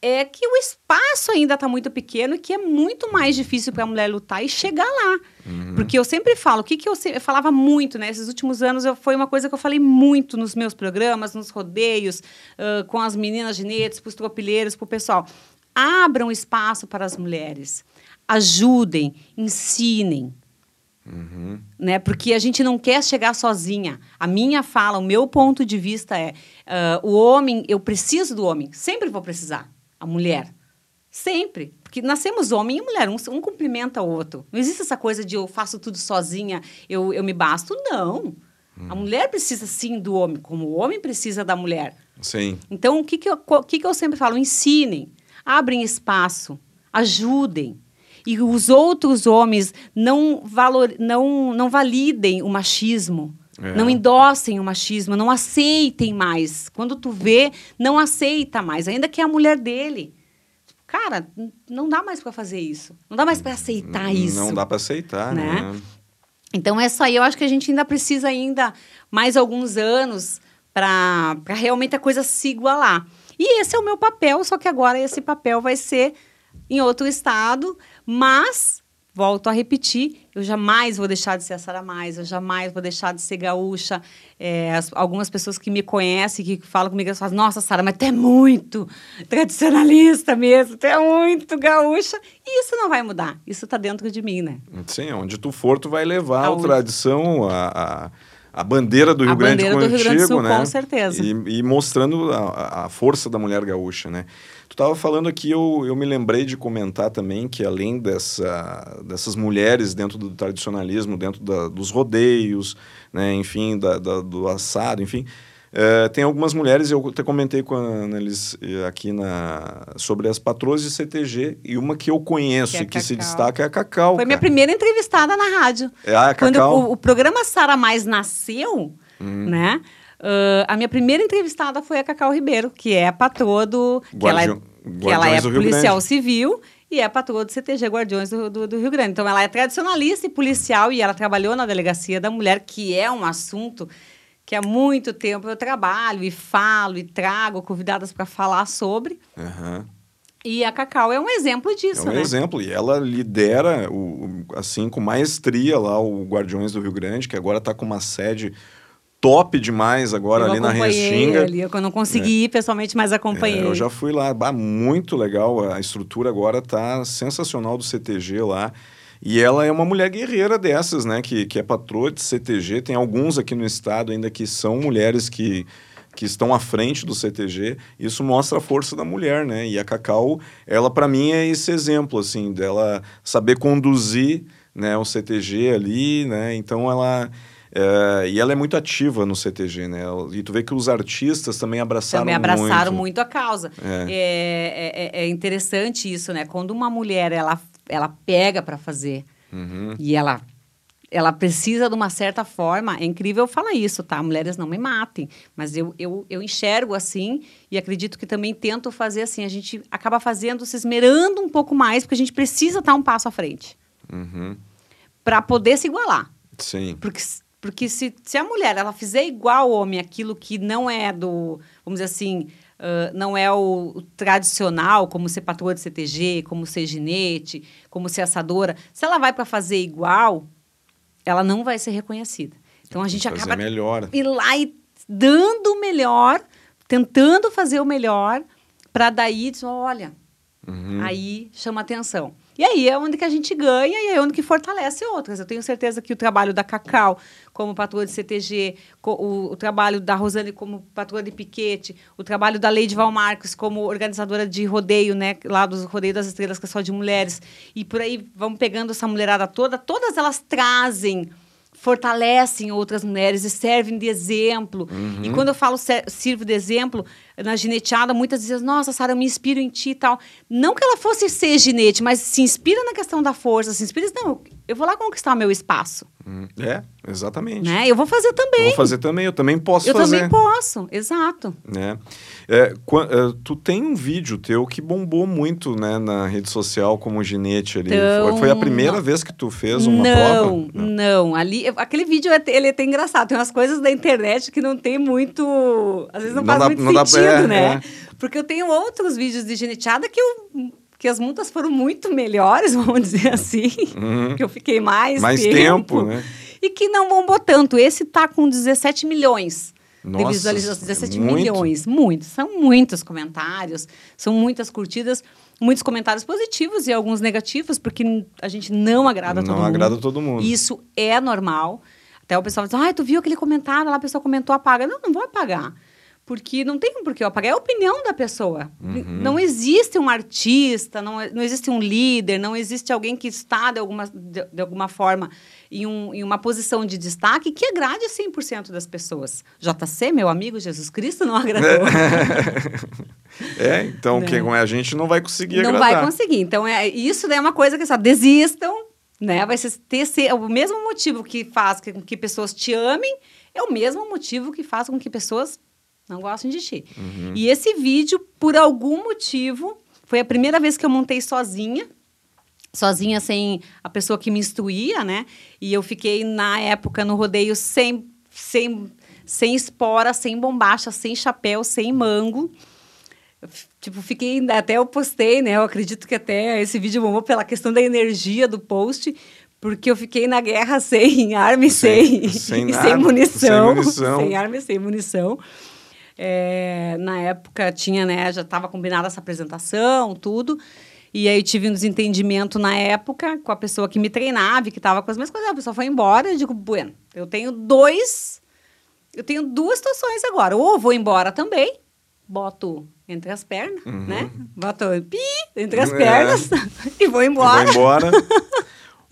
É que o espaço ainda está muito pequeno e que é muito mais difícil para a mulher lutar e chegar lá. Uhum. Porque eu sempre falo, o que, que eu, eu falava muito, né? Esses últimos anos eu, foi uma coisa que eu falei muito nos meus programas, nos rodeios, uh, com as meninas ginetes, para os tropilheiros, para o pessoal. Abram espaço para as mulheres ajudem, ensinem. Uhum. Né? Porque a gente não quer chegar sozinha. A minha fala, o meu ponto de vista é: uh, o homem, eu preciso do homem, sempre vou precisar. A mulher, sempre. Porque nascemos homem e mulher, um, um cumprimenta o outro. Não existe essa coisa de eu faço tudo sozinha, eu, eu me basto. Não. Uhum. A mulher precisa sim do homem, como o homem precisa da mulher. Sim. Então, o que, que, eu, o que, que eu sempre falo? Ensinem, abrem espaço, ajudem e os outros homens não, valor, não, não validem o machismo. É. Não endossem o machismo, não aceitem mais. Quando tu vê, não aceita mais, ainda que é a mulher dele. Cara, não dá mais para fazer isso. Não dá mais para aceitar isso. Não dá para aceitar, né? né? Então, essa aí eu acho que a gente ainda precisa ainda mais alguns anos para realmente a coisa se igualar. E esse é o meu papel, só que agora esse papel vai ser em outro estado, mas volto a repetir, eu jamais vou deixar de ser a Sara Mais, eu jamais vou deixar de ser gaúcha. É, as, algumas pessoas que me conhecem, que falam comigo, elas falam, nossa, Sara, mas tu é muito tradicionalista mesmo, tu é muito gaúcha. E isso não vai mudar, isso está dentro de mim, né? Sim, onde tu for, tu vai levar a, a tradição, a... a a bandeira do Rio a Grande contigo, do Rio Grande do Sul, né? Com certeza. E, e mostrando a, a, força da mulher gaúcha, né? Tu estava falando aqui, eu, eu me lembrei de comentar também que além dessa, dessas mulheres dentro do tradicionalismo, dentro da, dos rodeios, né, enfim, da, da, do assado, enfim, é, tem algumas mulheres, eu até comentei com a eles eh, aqui na, sobre as patroas de CTG, e uma que eu conheço que, é que se destaca é a Cacau. Foi cara. minha primeira entrevistada na rádio. É a Cacau. Quando o, o programa Sara Mais nasceu, hum. né? Uh, a minha primeira entrevistada foi a Cacau Ribeiro, que é a patroa do. Que ela é, que ela é policial civil e é patroa do CTG Guardiões do, do, do, Rio Grande. Então, ela é tradicionalista e policial e ela trabalhou na Delegacia da Mulher, que é um assunto que há muito tempo eu trabalho e falo e trago convidadas para falar sobre. Uhum. E a Cacau é um exemplo disso, É um né? exemplo. E ela lidera, o, assim, com maestria lá o Guardiões do Rio Grande, que agora está com uma sede top demais agora eu ali na Restinga. Ali, eu não consegui ir pessoalmente, mas acompanhei. É, eu já fui lá, bah, muito legal. A estrutura agora tá sensacional do CTG lá. E ela é uma mulher guerreira dessas, né? Que, que é patroa de CTG. Tem alguns aqui no estado ainda que são mulheres que, que estão à frente do CTG. Isso mostra a força da mulher, né? E a Cacau, ela para mim é esse exemplo, assim, dela saber conduzir né, o CTG ali, né? Então ela... É, e ela é muito ativa no CTG, né? E tu vê que os artistas também abraçaram muito. Também abraçaram muito, muito a causa. É. É, é, é interessante isso, né? Quando uma mulher, ela ela pega para fazer uhum. e ela ela precisa de uma certa forma. É incrível falar isso, tá? Mulheres não me matem. Mas eu, eu, eu enxergo assim e acredito que também tento fazer assim. A gente acaba fazendo, se esmerando um pouco mais, porque a gente precisa estar um passo à frente. Uhum. Para poder se igualar. Sim. Porque, porque se, se a mulher ela fizer igual ao homem aquilo que não é do, vamos dizer assim, Uh, não é o, o, tradicional, como ser patroa de CTG, como ser ginete, como ser assadora. Se ela vai para fazer igual, ela não vai ser reconhecida. Então a gente acaba melhor. ir lá e dando o melhor, tentando fazer o melhor, para daí dizer, olha, uhum. aí chama atenção. E aí é onde que a gente ganha e é onde que fortalece outras. Eu tenho certeza que o trabalho da Cacau como patroa de CTG, o, o trabalho da Rosane como patroa de piquete, o trabalho da Leide Valmarcos como organizadora de rodeio, né, lá dos Rodeio das Estrelas, que é só de mulheres, e por aí vamos pegando essa mulherada toda, todas elas trazem fortalecem outras mulheres e servem de exemplo. Uhum. E quando eu falo sirvo de exemplo, na gineteada, muitas vezes, nossa, Sara, eu me inspiro em ti e tal. Não que ela fosse ser ginete, mas se inspira na questão da força, se inspira, não, eu vou lá conquistar o meu espaço. Hum, é, exatamente. Né? Eu vou fazer também. Eu vou fazer também, eu também posso eu fazer. Eu também posso, exato. É. É, é, tu tem um vídeo teu que bombou muito né, na rede social como ginete ali. Então, foi, a primeira não. vez que tu fez uma não, prova? Não, não. Ali, aquele vídeo é, ele é até engraçado. Tem umas coisas da internet que não tem muito. Às vezes não, não faz dá, muito não sentido, dá, é, né? É. Porque eu tenho outros vídeos de gineteada que eu que as multas foram muito melhores, vamos dizer assim, uhum. que eu fiquei mais, mais tempo, tempo né? e que não bombou tanto. Esse tá com 17 milhões. Nossa, de visualizações, 17 muito. milhões, muitos. São muitos comentários, são muitas curtidas, muitos comentários positivos e alguns negativos, porque a gente não agrada não todo mundo. Não agrada todo mundo. Isso é normal. Até o pessoal diz, ah, tu viu aquele comentário lá, a pessoa comentou, apaga. Não, não vou apagar. Porque não tem por que eu apagar, é a opinião da pessoa. Uhum. Não existe um artista, não, não existe um líder, não existe alguém que está, de alguma, de, de alguma forma, em, um, em uma posição de destaque que agrade 100% das pessoas. JC, meu amigo Jesus Cristo, não agradou. é, então né? quem é a gente não vai conseguir não agradar. Não vai conseguir. Então, é, isso é uma coisa que, só desistam, né? Vai ser, ter ser, o mesmo motivo que faz com que, que pessoas te amem, é o mesmo motivo que faz com que pessoas não gostam de ti. Uhum. E esse vídeo, por algum motivo, foi a primeira vez que eu montei sozinha. Sozinha, sem a pessoa que me instruía, né? E eu fiquei, na época, no rodeio sem, sem, sem espora, sem bombacha, sem chapéu, sem mango. tipo, fiquei, até eu postei, né? Eu acredito que até esse vídeo bombou pela questão da energia do post, porque eu fiquei na guerra sem arma e sem, sem, sem, sem munição. Sem munição. Sem arma e sem munição. É, na época tinha, né, já estava combinada essa apresentação, tudo. E aí tive um desentendimento na época com a pessoa que me treinava, que estava com as mesmas coisas. A pessoa foi embora, eu digo, bueno, eu tenho dois, eu tenho duas situações agora. Ou vou embora também, boto entre as pernas, uhum. né? Boto pi entre as é. pernas e vou embora. Vou embora.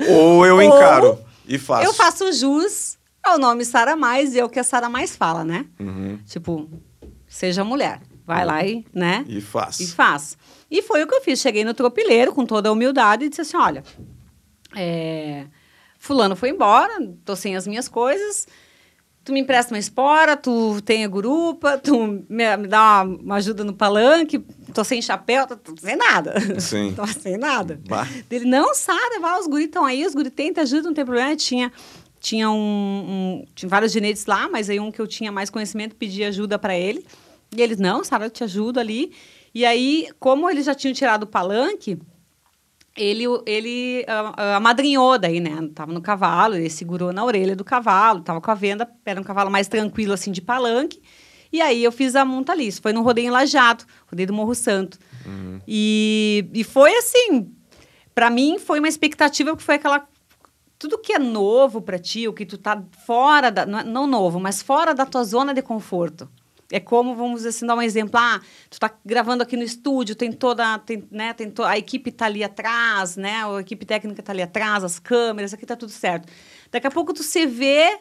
Ou eu encaro Ou e faço. Eu faço jus ao nome Sara Mais e é o que a Sara Mais fala, né? Uhum. Tipo, seja mulher. Vai lá e, né? E faz. E faz. E foi o que eu fiz. Cheguei no tropileiro com toda a humildade e disse assim: olha, é, fulano foi embora, tô sem as minhas coisas. Tu me empresta uma espora, tu tem a gurupa, tu me, me dá uma, uma, ajuda no palanque, tô sem chapéu, tô, tô sem nada. Sim. tô sem nada. Bah. Ele, não, Sara, vai, os guris estão aí, os guris têm, te ajudam, não tem problema. Tinha tinha um, um, tinha vários ginetes lá, mas aí um que eu tinha mais conhecimento pedi ajuda para ele. E eles, não, Sara, eu te ajudo ali. E aí, como eles já tinham tirado o palanque, ele, ele amadrinhou daí, né? Tava no cavalo, ele segurou na orelha do cavalo, tava com a venda, era um cavalo mais tranquilo, assim, de palanque. E aí eu fiz a monta ali. Isso foi no rodeio em Lajado, rodeio do Morro Santo. Uhum. E, e foi assim, para mim foi uma expectativa, porque foi aquela tudo que é novo para ti, o que tu tá fora da. Não, é, não novo, mas fora da tua zona de conforto. É como, vamos assim, dar um exemplo. Ah, tu tá gravando aqui no estúdio, tem toda. Tem, né, tem to, a equipe tá ali atrás, né? A equipe técnica tá ali atrás, as câmeras, aqui tá tudo certo. Daqui a pouco tu se vê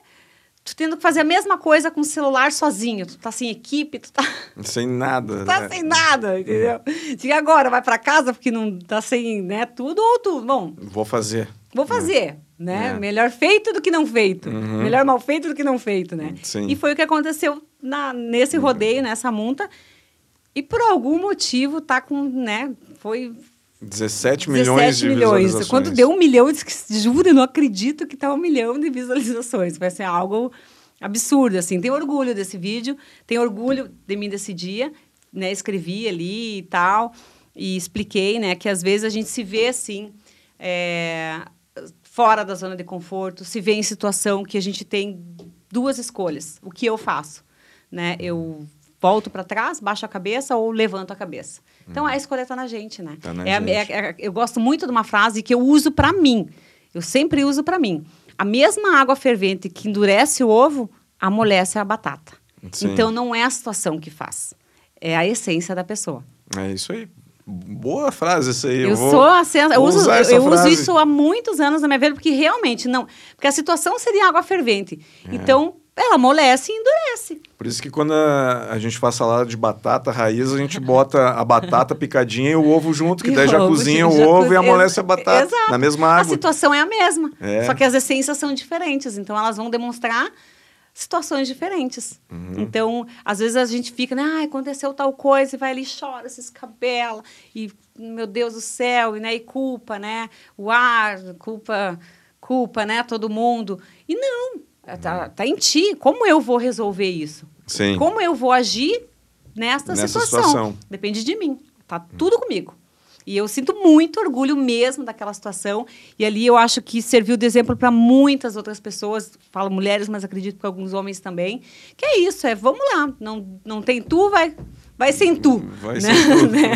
tu tendo que fazer a mesma coisa com o celular sozinho. Tu tá sem equipe, tu tá. Sem nada. tu tá né? sem nada, entendeu? E agora, vai para casa porque não tá sem, né, tudo, ou tu, bom. Vou fazer. Vou fazer, né? É. Melhor feito do que não feito. Uhum. Melhor mal feito do que não feito, né? Sim. E foi o que aconteceu na, nesse uhum. rodeio, nessa monta. E por algum motivo tá com, né? Foi 17 milhões 17 de milhões. visualizações. Quando deu um milhão, eu disse, juro, eu não acredito que tá um milhão de visualizações. Vai ser algo absurdo, assim. Tenho orgulho desse vídeo, tenho orgulho de mim desse dia, né? Escrevi ali e tal, e expliquei, né? Que às vezes a gente se vê, assim, é, fora da zona de conforto, se vê em situação que a gente tem duas escolhas. O que eu faço? Né? Eu volto para trás, baixo a cabeça ou levanto a cabeça. Então a escolha está na gente, né? Tá na é, gente. É, é, eu gosto muito de uma frase que eu uso para mim. Eu sempre uso para mim. A mesma água fervente que endurece o ovo, amolece a batata. Sim. Então não é a situação que faz, é a essência da pessoa. É isso aí. Boa frase essa aí. Eu, eu sou a eu, uso, eu uso isso há muitos anos na minha vida, porque realmente não. Porque a situação seria água fervente. É. Então, ela amolece e endurece. Por isso que quando a, a, gente faz salada de batata raiz, a gente bota a batata picadinha e o ovo junto, que e daí já cozinha o ovo e amolece a batata Exato. na mesma água. A situação é a mesma, é. só que as essências são diferentes, então elas vão demonstrar situações diferentes. Uhum. Então, às vezes a gente fica, né, ah, aconteceu tal coisa, e vai ali, chora, se escabela, e meu Deus do céu, e, né, e culpa, né, o ar, culpa, culpa, né, todo mundo. E não, Tá, tá em ti. Como eu vou resolver isso? Sim. Como eu vou agir nesta Nessa situação? situação? Depende de mim. Tá tudo comigo. E eu sinto muito orgulho mesmo daquela situação. E ali eu acho que serviu de exemplo para muitas outras pessoas. Falo mulheres, mas acredito que alguns homens também. Que é isso, é vamos lá. Não, não tem tu, vai, vai sem tu. Vai né? sem tu. né?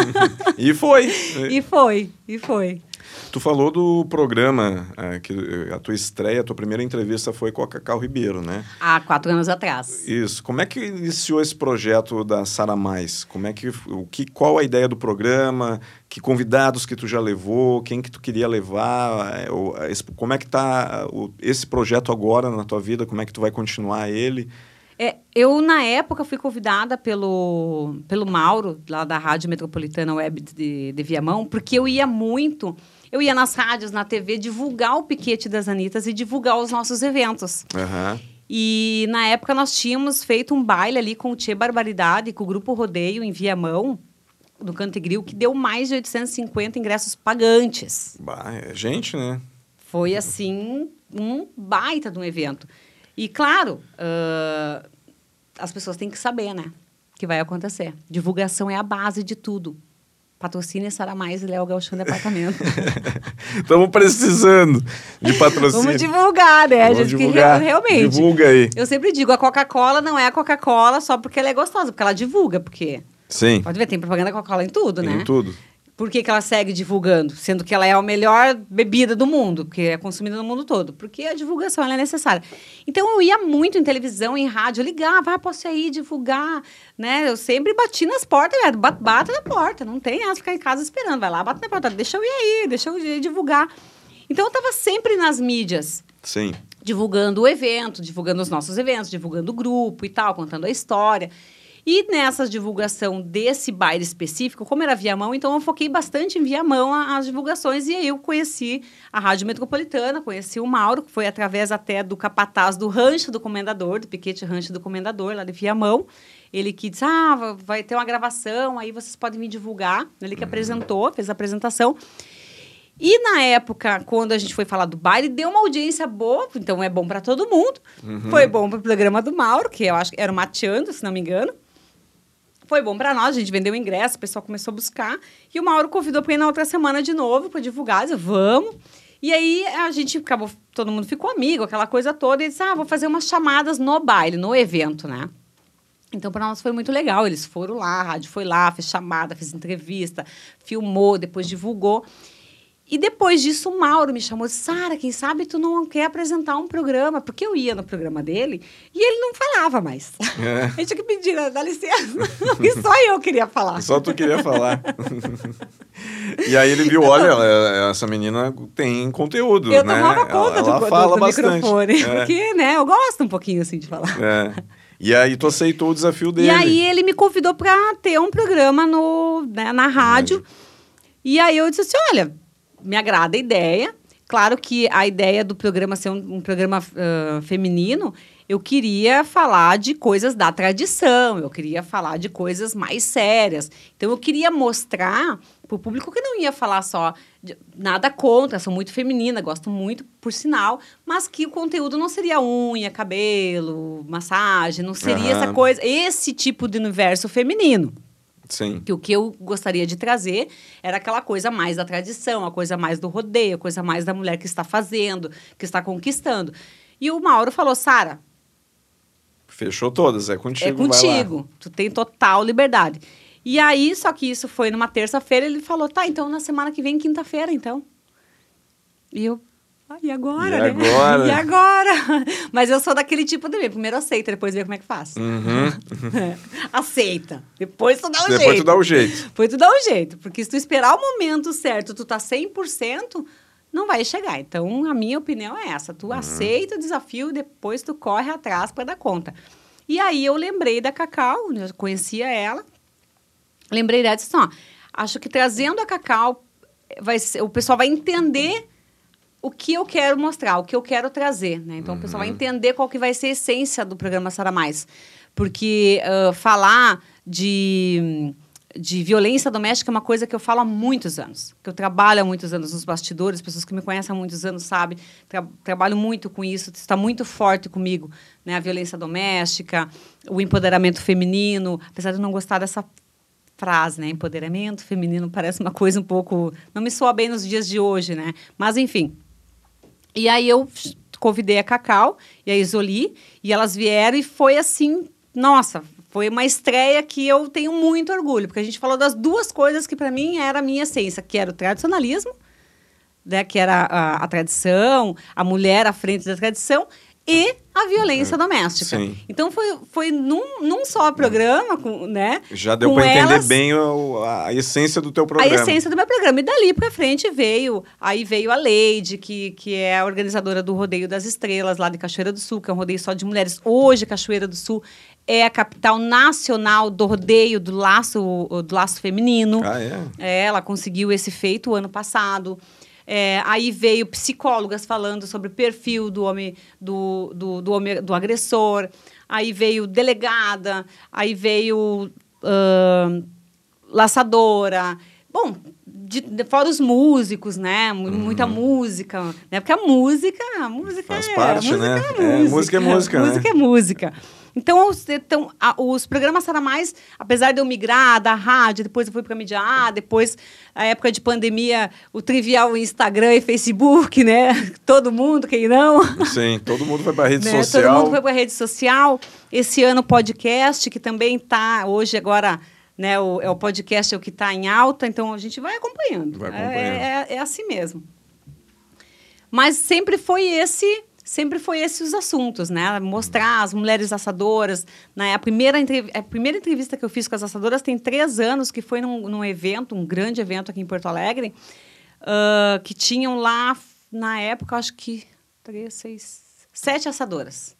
e foi. E foi, e foi. Tu falou do programa, é, que a tua estreia, a tua primeira entrevista foi com a Cacau Ribeiro, né? Há quatro anos atrás. Isso. Como é que iniciou esse projeto da Sara Mais? Como é que, o que, qual a ideia do programa? Que convidados que tu já levou? Quem que tu queria levar? É, como é que está esse projeto agora na tua vida? Como é que tu vai continuar ele? É, eu, na época, fui convidada pelo, pelo Mauro, lá da Rádio Metropolitana Web de, de Viamão, porque eu ia muito eu ia nas rádios, na TV, divulgar o piquete das Anitas e divulgar os nossos eventos. Uhum. E na época nós tínhamos feito um baile ali com o Tchê Barbaridade, com o Grupo Rodeio em Viamão, do Cantegril, que deu mais de 850 ingressos pagantes. Bah, é gente, né? Foi, assim, um baita de um evento. E, claro, uh, as pessoas têm que saber, né? Que vai acontecer. Divulgação é a base de tudo. Patrocínio Sara Mais e Léo Galchão Departamento. Estamos precisando de patrocínio. Vamos divulgar, né? Vamos gente, divulgar. realmente. Divulga aí. Eu sempre digo, a Coca-Cola não é a Coca-Cola só porque ela é gostosa, porque ela divulga, porque... Sim. Pode ver, tem propaganda Coca-Cola em tudo, né? Em tudo. Por que, que ela segue divulgando? Sendo que ela é a melhor bebida do mundo, que é consumida no mundo todo. Porque a divulgação é necessária. Então eu ia muito em televisão, em rádio, eu ligava, ah, posso ir divulgar, né? Eu sempre bati nas portas, bate, bate na porta, não tem essa ficar em casa esperando. Vai lá, bate na porta, deixa eu ir aí, deixa eu ir divulgar. Então eu estava sempre nas mídias. Sim. Divulgando o evento, divulgando os nossos eventos, divulgando o grupo e tal, contando a história. E nessa divulgação desse baile específico, como era Viamão, então eu foquei bastante em Viamão as divulgações. E aí eu conheci a Rádio Metropolitana, conheci o Mauro, que foi através até do capataz do Rancho do Comendador, do Piquete Rancho do Comendador, lá de Viamão. Ele que disse, ah, vai ter uma gravação, aí vocês podem me divulgar. Ele que apresentou, fez a apresentação. E na época, quando a gente foi falar do baile, deu uma audiência boa, então é bom para todo mundo. Uhum. Foi bom para o programa do Mauro, que eu acho que era o Mateando, se não me engano Foi bom para nós, a gente vendeu o ingresso, o pessoal começou a buscar. E o Mauro convidou para ir na outra semana de novo para divulgar. Disse, vamos. E aí a gente acabou, todo mundo ficou amigo, aquela coisa toda. E disse, ah, vou fazer umas chamadas no baile, no evento, né? Então, para nós foi muito legal. Eles foram lá, a rádio foi lá, fez chamada, fez entrevista, filmou, depois divulgou. E depois disso, o Mauro me chamou, Sara, quem sabe tu não quer apresentar um programa? Porque eu ia no programa dele e ele não falava mais. É. A gente tinha que pedir, dá licença. e só eu queria falar. Só tu queria falar. e aí ele viu, olha, essa menina tem conteúdo, eu né? Tomava conta ela, ela do, fala do, do bastante. microfone. É. Porque, né, eu gosto um pouquinho, assim, de falar. É. E aí tu aceitou o desafio dele. E aí ele me convidou para ter um programa no, né, na rádio. E aí eu disse assim, olha me agrada a ideia. Claro que a ideia do programa ser um, um programa uh, feminino, eu queria falar de coisas da tradição, eu queria falar de coisas mais sérias. Então, eu queria mostrar para o público que não ia falar só de, nada contra, sou muito feminina, gosto muito, por sinal, mas que o conteúdo não seria unha, cabelo, massagem, não seria uhum. essa coisa, esse tipo de universo feminino. Sim. Que o que eu gostaria de trazer era aquela coisa mais da tradição, a coisa mais do rodeio, a coisa mais da mulher que está fazendo, que está conquistando. E o Mauro falou, Sara. Fechou todas, é contigo. É contigo. Tu tem total liberdade. E aí, só que isso foi numa terça-feira, ele falou, tá, então na semana que vem, quinta-feira, então. E eu, ah, e agora, e né? Agora? E agora? Mas eu sou daquele tipo também. Primeiro aceita, depois vê como é que faz. Uhum. aceita. Depois tu dá o depois jeito. Depois tu dá o jeito. Depois tu dá o jeito. Porque se tu esperar o momento certo, tu tá 100%, não vai chegar. Então, a minha opinião é essa. Tu uhum. aceita o desafio, depois tu corre atrás para dar conta. E aí eu lembrei da Cacau, eu conhecia ela. Lembrei dela e disse assim, ó, acho que trazendo a Cacau, vai ser, o pessoal vai entender o que eu quero mostrar, o que eu quero trazer, né? Então uhum. o pessoal vai uhum. entender qual que vai ser a essência do programa Sara Mais. Porque uh, falar de, de violência doméstica é uma coisa que eu falo há muitos anos. Que eu trabalho há muitos anos nos bastidores, pessoas que me conhecem há muitos anos sabem. Tra trabalho muito com isso, está muito forte comigo. Né? A violência doméstica, o empoderamento feminino. Apesar de eu não gostar dessa frase, né? Empoderamento feminino parece uma coisa um pouco... Não me soa bem nos dias de hoje, né? Mas, enfim e aí eu convidei a Cacau e a Isoli, e elas vieram e foi assim, nossa, foi uma estreia que eu tenho muito orgulho, porque a gente falou das duas coisas que para mim era a minha essência, que era o tradicionalismo, né, que era a, a tradição, a mulher à frente da tradição, e a violência é, doméstica. Sim. Então foi, foi num, num só programa, com, né? Já deu para entender bem a, a, essência do teu programa. A essência do meu programa. E dali para frente veio, aí veio a Leide, que, que é a organizadora do Rodeio das Estrelas, lá de Cachoeira do Sul, que é um rodeio só de mulheres. Hoje, Cachoeira do Sul é a capital nacional do rodeio do laço, do laço feminino. Ah, é? é ela conseguiu esse feito o ano passado. É, aí veio psicólogas falando sobre o perfil do homem, do, do, do, homem, do agressor. Aí veio delegada, aí veio uh, laçadora. Bom, de, de, fora os músicos, né? Uhum. Muita música, né? Porque a música, a música Faz é, parte, música né? É música, é, música é música, música né? é música. Então, os, então a, os programas apesar de eu migrar da rádio, depois eu fui para a mídia A, depois, a época de pandemia, o trivial Instagram e Facebook, né? Todo mundo, quem não? Sim, todo mundo foi para a rede né? social. Todo mundo foi para a rede social. Esse ano, podcast, que também está hoje agora... Né, o, é o podcast é o que está em alta, então a gente vai acompanhando. Vai acompanhando. É, é, é assim mesmo. Mas sempre foi esse sempre foi esses os assuntos, né? Mostrar as mulheres assadoras. Né? A, primeira a primeira entrevista que eu fiz com as assadoras tem três anos, que foi num, num evento, um grande evento aqui em Porto Alegre, uh, que tinham lá, na época, acho que três, seis, sete assadoras.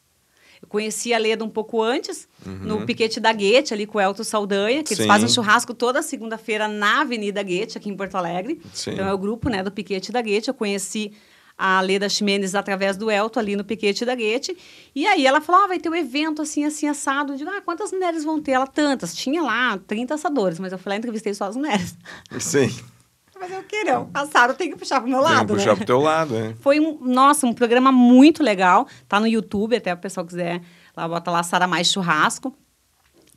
Eu conheci a Leda um pouco antes, uhum. no Piquete da Guete, ali com o Elton Saldanha, que Sim. eles fazem um churrasco toda segunda-feira na Avenida Guete, aqui em Porto Alegre. Sim. Então, é o grupo né, do Piquete da Guete. Eu conheci a Leda Ximenes através do Elton, ali no Piquete da Guete. E aí ela falou: ah, vai ter um evento assim, assim, assado. Eu digo, ah, quantas mulheres vão ter? Ela, tantas. Tinha lá 30 assadores, mas eu fui lá e entrevistei só as mulheres. Sim. Mas eu queria, não. Passaram, tem que puxar pro meu lado. Tem que puxar né? pro teu lado, é. Foi um, nossa, um programa muito legal. Tá no YouTube, até o pessoal quiser lá, bota lá Sara Mais Churrasco.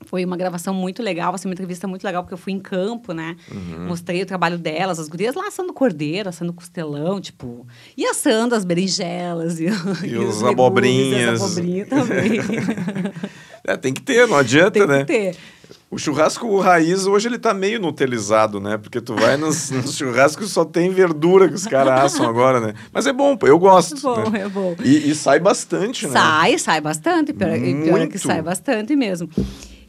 Foi uma gravação muito legal, assim, uma entrevista muito legal, porque eu fui em campo, né? Uhum. Mostrei o trabalho delas, as gurias lá assando cordeiro, assando costelão, tipo... E assando as berinjelas e, E os os legumes, abobrinhas. as abobrinhas também. É, tem que ter, não adianta, Tem né? que ter. O churrasco raiz hoje ele tá meio nutelizado, né? Porque tu vai nos, nos churrascos só tem verdura que os caras assam agora, né? Mas é bom, pô, eu gosto. É bom, né? é bom. E, e sai bastante, né? Sai, sai bastante. Pior, e pior é que Muito. sai bastante mesmo.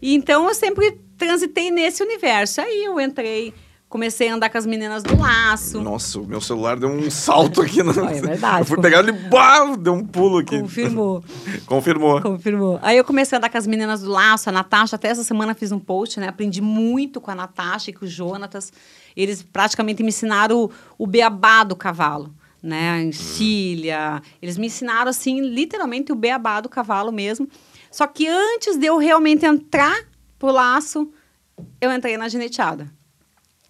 E então eu sempre transitei nesse universo. Aí eu entrei, comecei a andar com as meninas do laço. Nossa, o meu celular deu um salto aqui. Na... É verdade. Eu fui pegar ele, bah, deu um pulo aqui. Confirmou. Confirmou. Confirmou. Aí eu comecei a andar com as meninas do laço, a Natasha, até essa semana fiz um post, né? Aprendi muito com a Natasha e com o Jonatas. Eles praticamente me ensinaram o, o beabá do cavalo, né? Encilha. Eles me ensinaram, assim, literalmente o beabá do cavalo mesmo. Só que antes de eu realmente entrar pro laço, eu entrei na gineteada.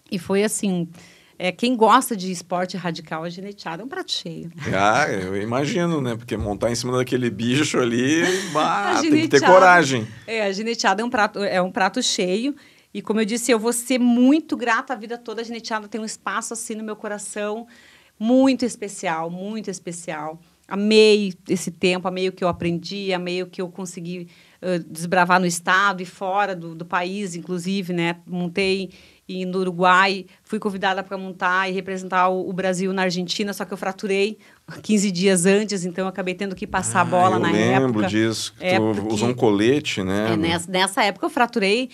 E foi assim. É, quem gosta de esporte radical, a gineteada é um prato cheio. Ah, eu imagino, né? Porque montar em cima daquele bicho ali, bah, tem que ter coragem. É, a gineteada é um prato, é um prato cheio. E como eu disse, eu vou ser muito grata a vida toda. A gineteada tem um espaço assim no meu coração muito especial, muito especial. Amei esse tempo, amei o que eu aprendi, amei o que eu consegui eh, desbravar no estado e fora do, do país, inclusive, né? Montei em, no Uruguai, fui convidada para montar e representar o, o Brasil na Argentina, só que eu fraturei 15 dias antes, então eu acabei tendo que passar a bola ah, eu na lembro época. disso. Que É, tu porque- usou um colete, né? É, nessa, nessa época eu fraturei,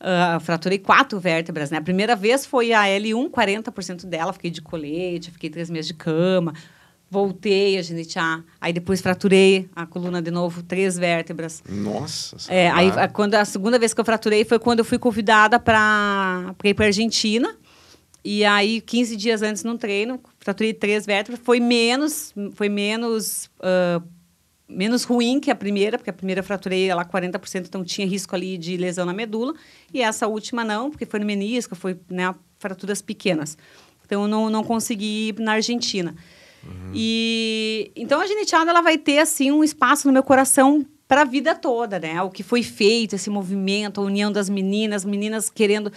ah, fraturei quatro vértebras, né? A primeira vez foi a L1, 40% dela, fiquei de colete, fiquei três meses de cama, voltei a ginetear, aí depois fraturei a coluna de novo, três vértebras. Nossa. É, aí ah, a, quando a segunda vez que eu fraturei foi quando eu fui convidada para ir para Argentina. E aí 15 dias antes num treino, fraturei três vértebras, foi menos, foi menos ah, menos ruim que a primeira, porque a primeira fraturei ela 40%, então tinha risco ali de lesão na medula, e essa última não, porque foi no menisco, foi né, fraturas pequenas. Então eu não, não consegui ir na Argentina. E então a gineteada ela vai ter assim um espaço no meu coração para a vida toda, né? O que foi feito, esse movimento, a união das meninas, meninas querendo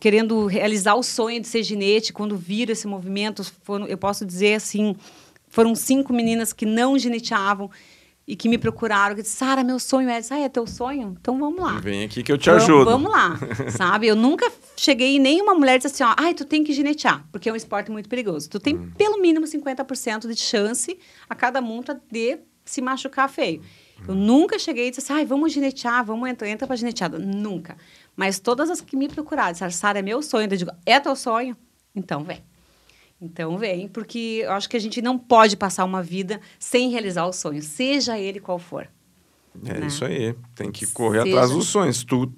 querendo realizar o sonho de ser ginete, quando viram esse movimento, foram, eu posso dizer assim, foram cinco meninas que não gineteavam e que me procuraram, que disseram, Sara, meu sonho é, ah, é teu sonho? Então vamos lá. Vem aqui que eu te Vamos- ajudo. Vamos lá, sabe? Eu nunca cheguei em nenhuma mulher e disse assim, ó, ai, tu tem que ginetear, porque é um esporte muito perigoso. Tu tem Hum. pelo mínimo 50% de chance a cada multa de se machucar feio. Eu Hum. nunca cheguei e disse assim, ai, vamos ginetear, vamos entrar, entra pra gineteada. Nunca. Mas todas as que me procuraram, disseram, Sara, é meu sonho. Eu digo, é teu sonho? Então vem. Então vem, porque eu acho que a gente não pode passar uma vida sem realizar o sonho, seja ele qual for. É né? isso aí. Tem que correr Seja- atrás dos sonhos. Tu...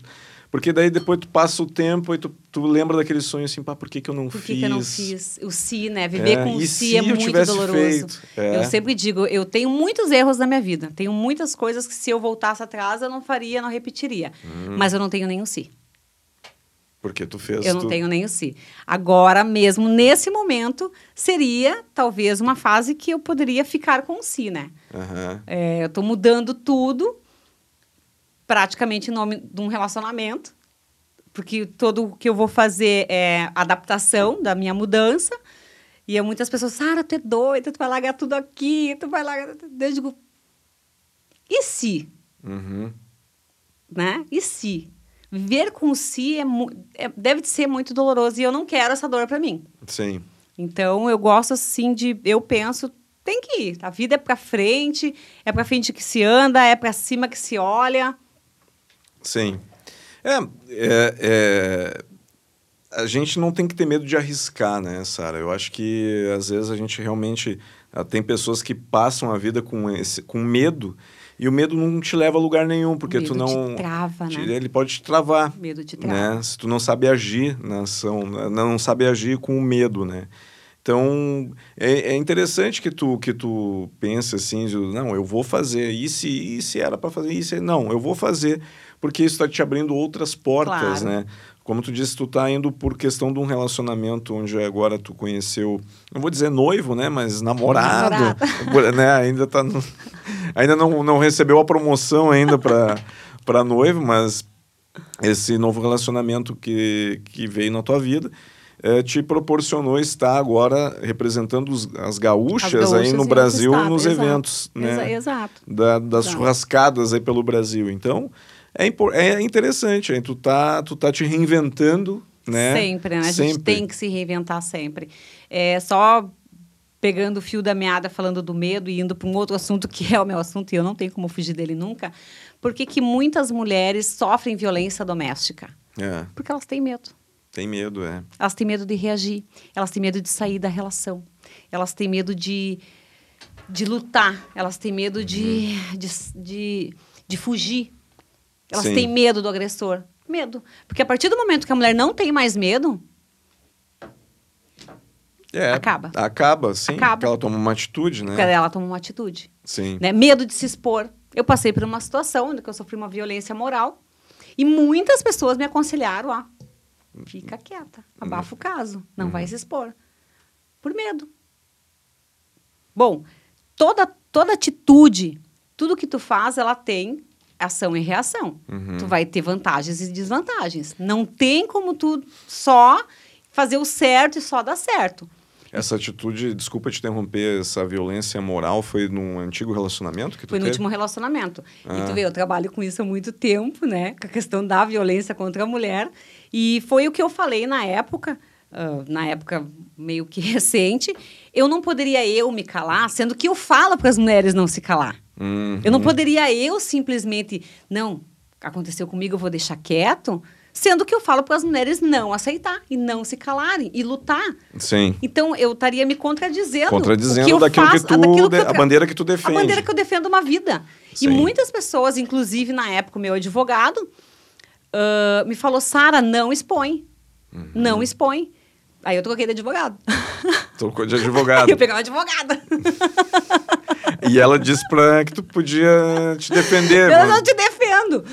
Porque daí depois tu passa o tempo e tu, tu lembra daquele sonho assim, pá, por que, que eu não Por fiz? que, que eu não fiz? O si, né? Viver É, com o si é muito doloroso. É. Eu sempre digo, eu tenho muitos erros na minha vida. Tenho muitas coisas que se eu voltasse atrás eu não faria, não repetiria. Hum. Mas eu não tenho nenhum si. Porque tu fez Eu não tu... tenho nenhum si. Agora mesmo, nesse momento, seria talvez uma fase que eu poderia ficar com o si, né? Aham. É, eu estou mudando tudo, praticamente em nome de um relacionamento, porque todo o que eu vou fazer é adaptação da minha mudança. E muitas pessoas, Sara, tu é doida, tu vai largar tudo aqui, tu vai largar. Eu digo, e se? Uhum. Né? E se? Viver com si é, é- deve ser muito doloroso e eu não quero essa dor para mim. Sim. Então eu gosto assim de, eu penso, tem que ir. A vida é para frente, é para frente que se anda, é para cima que se olha. Sim. É, é, é, a gente não tem que ter medo de arriscar, né, Sara? Eu acho que às vezes a gente realmente ah, tem pessoas que passam a vida com esse, com medo e o medo não te leva a lugar nenhum, porque Medo tu não te trava, te- né? ele pode te travar, Medo te trava. né? Se tu não sabe agir na ação, né? não sabe agir com o medo, né? Então, é, é interessante que tu, que tu pense assim, de, não, eu vou fazer, e se, e se era para fazer isso? Não, eu vou fazer, porque isso está te abrindo outras portas, Claro. né? Como tu disse, tu tá indo por questão de um relacionamento onde agora tu conheceu, não vou dizer noivo, né, mas namorado, né? Ainda tá no- ainda não, não recebeu a promoção ainda para para noivo, mas esse novo relacionamento que, que veio na tua vida eh, te proporcionou estar agora representando os- as, gaúchas As gaúchas aí no Brasil estado, nos exato. eventos, né? Exa- exato. Da- das Exato. churrascadas aí pelo Brasil. Então, é, é interessante, hein? Tu tá, tu tá te reinventando, né? Sempre, né? A gente Sempre. tem que se reinventar sempre. É só pegando o fio da meada, falando do medo e indo para um outro assunto que é o meu assunto e eu não tenho como fugir dele nunca. Por que muitas mulheres sofrem violência doméstica? É, Porque elas têm medo. tem medo, é. Elas têm medo de reagir, elas têm medo de sair da relação, elas têm medo de, de lutar, elas têm medo de, de, de, de fugir, elas Sim. têm medo do agressor. Medo. Porque a partir do momento que a mulher não tem mais medo, É, Acaba. Acaba, sim. Acaba. Porque ela toma uma atitude, né? porque ela toma uma atitude. Sim. né? Medo de se expor. Eu passei por uma situação onde eu sofri uma violência moral e muitas pessoas me aconselharam a fica quieta, abafa o caso, não vai se expor. Por medo. Bom, toda, toda atitude, tudo que tu faz, ela tem ação e reação. Uhum. Tu vai ter vantagens e desvantagens. Não tem como tu só fazer o certo e só dar certo. Essa atitude, desculpa te interromper, essa violência moral foi num antigo relacionamento que tu Foi no teve? último relacionamento. E Ah. tu vê, eu trabalho com isso há muito tempo, né? Com a questão da violência contra a mulher. E foi o que eu falei na época, ah, na época meio que recente. Eu não poderia eu me calar, sendo que eu falo para as mulheres não se calar. Uhum. Eu não poderia eu simplesmente, não, aconteceu comigo, eu vou deixar quieto. Sendo que eu falo para as mulheres não aceitar e não se calarem e lutar. Sim. Então eu estaria me contradizendo. Contradizendo o que eu daquilo faço- que tu, daquilo que a bandeira que tu defende. a bandeira que eu defendo uma vida. Sim. E muitas pessoas, inclusive na época o meu advogado, ah, me falou, Sara, não expõe. Uhum. Não expõe. Aí eu troquei de advogado. Trocou de advogado. Eu peguei uma advogada. e ela disse pra que tu podia te defender. eu mas- não te defendo.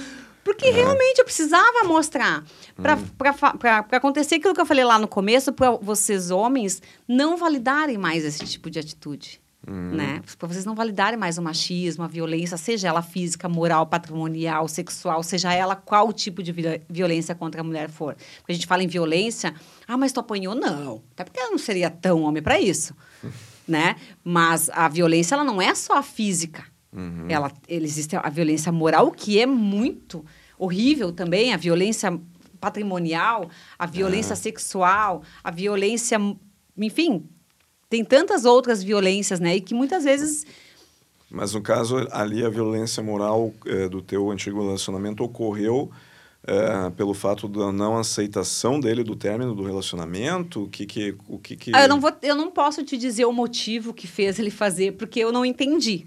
Porque realmente eu precisava mostrar. Para acontecer aquilo que eu falei lá no começo, para vocês homens não validarem mais esse tipo de atitude. Né? Para vocês não validarem mais o machismo, a violência, seja ela física, moral, patrimonial, sexual, seja ela qual tipo de vi- violência contra a mulher for. Porque a gente fala em violência, ah, mas tu apanhou? Não. Até porque ela não seria tão homem para isso. né? Mas a violência ela não é só a física. Ela, ela existe a violência moral, que é muito horrível também, a violência patrimonial, a violência sexual, a violência, enfim, tem tantas outras violências, né? E que muitas vezes Mas no caso ali a violência moral eh, do teu antigo relacionamento ocorreu eh, pelo fato da não aceitação dele do término do relacionamento, o que que o que que Ah, eu não vou, eu não posso te dizer o motivo que fez ele fazer, porque eu não entendi.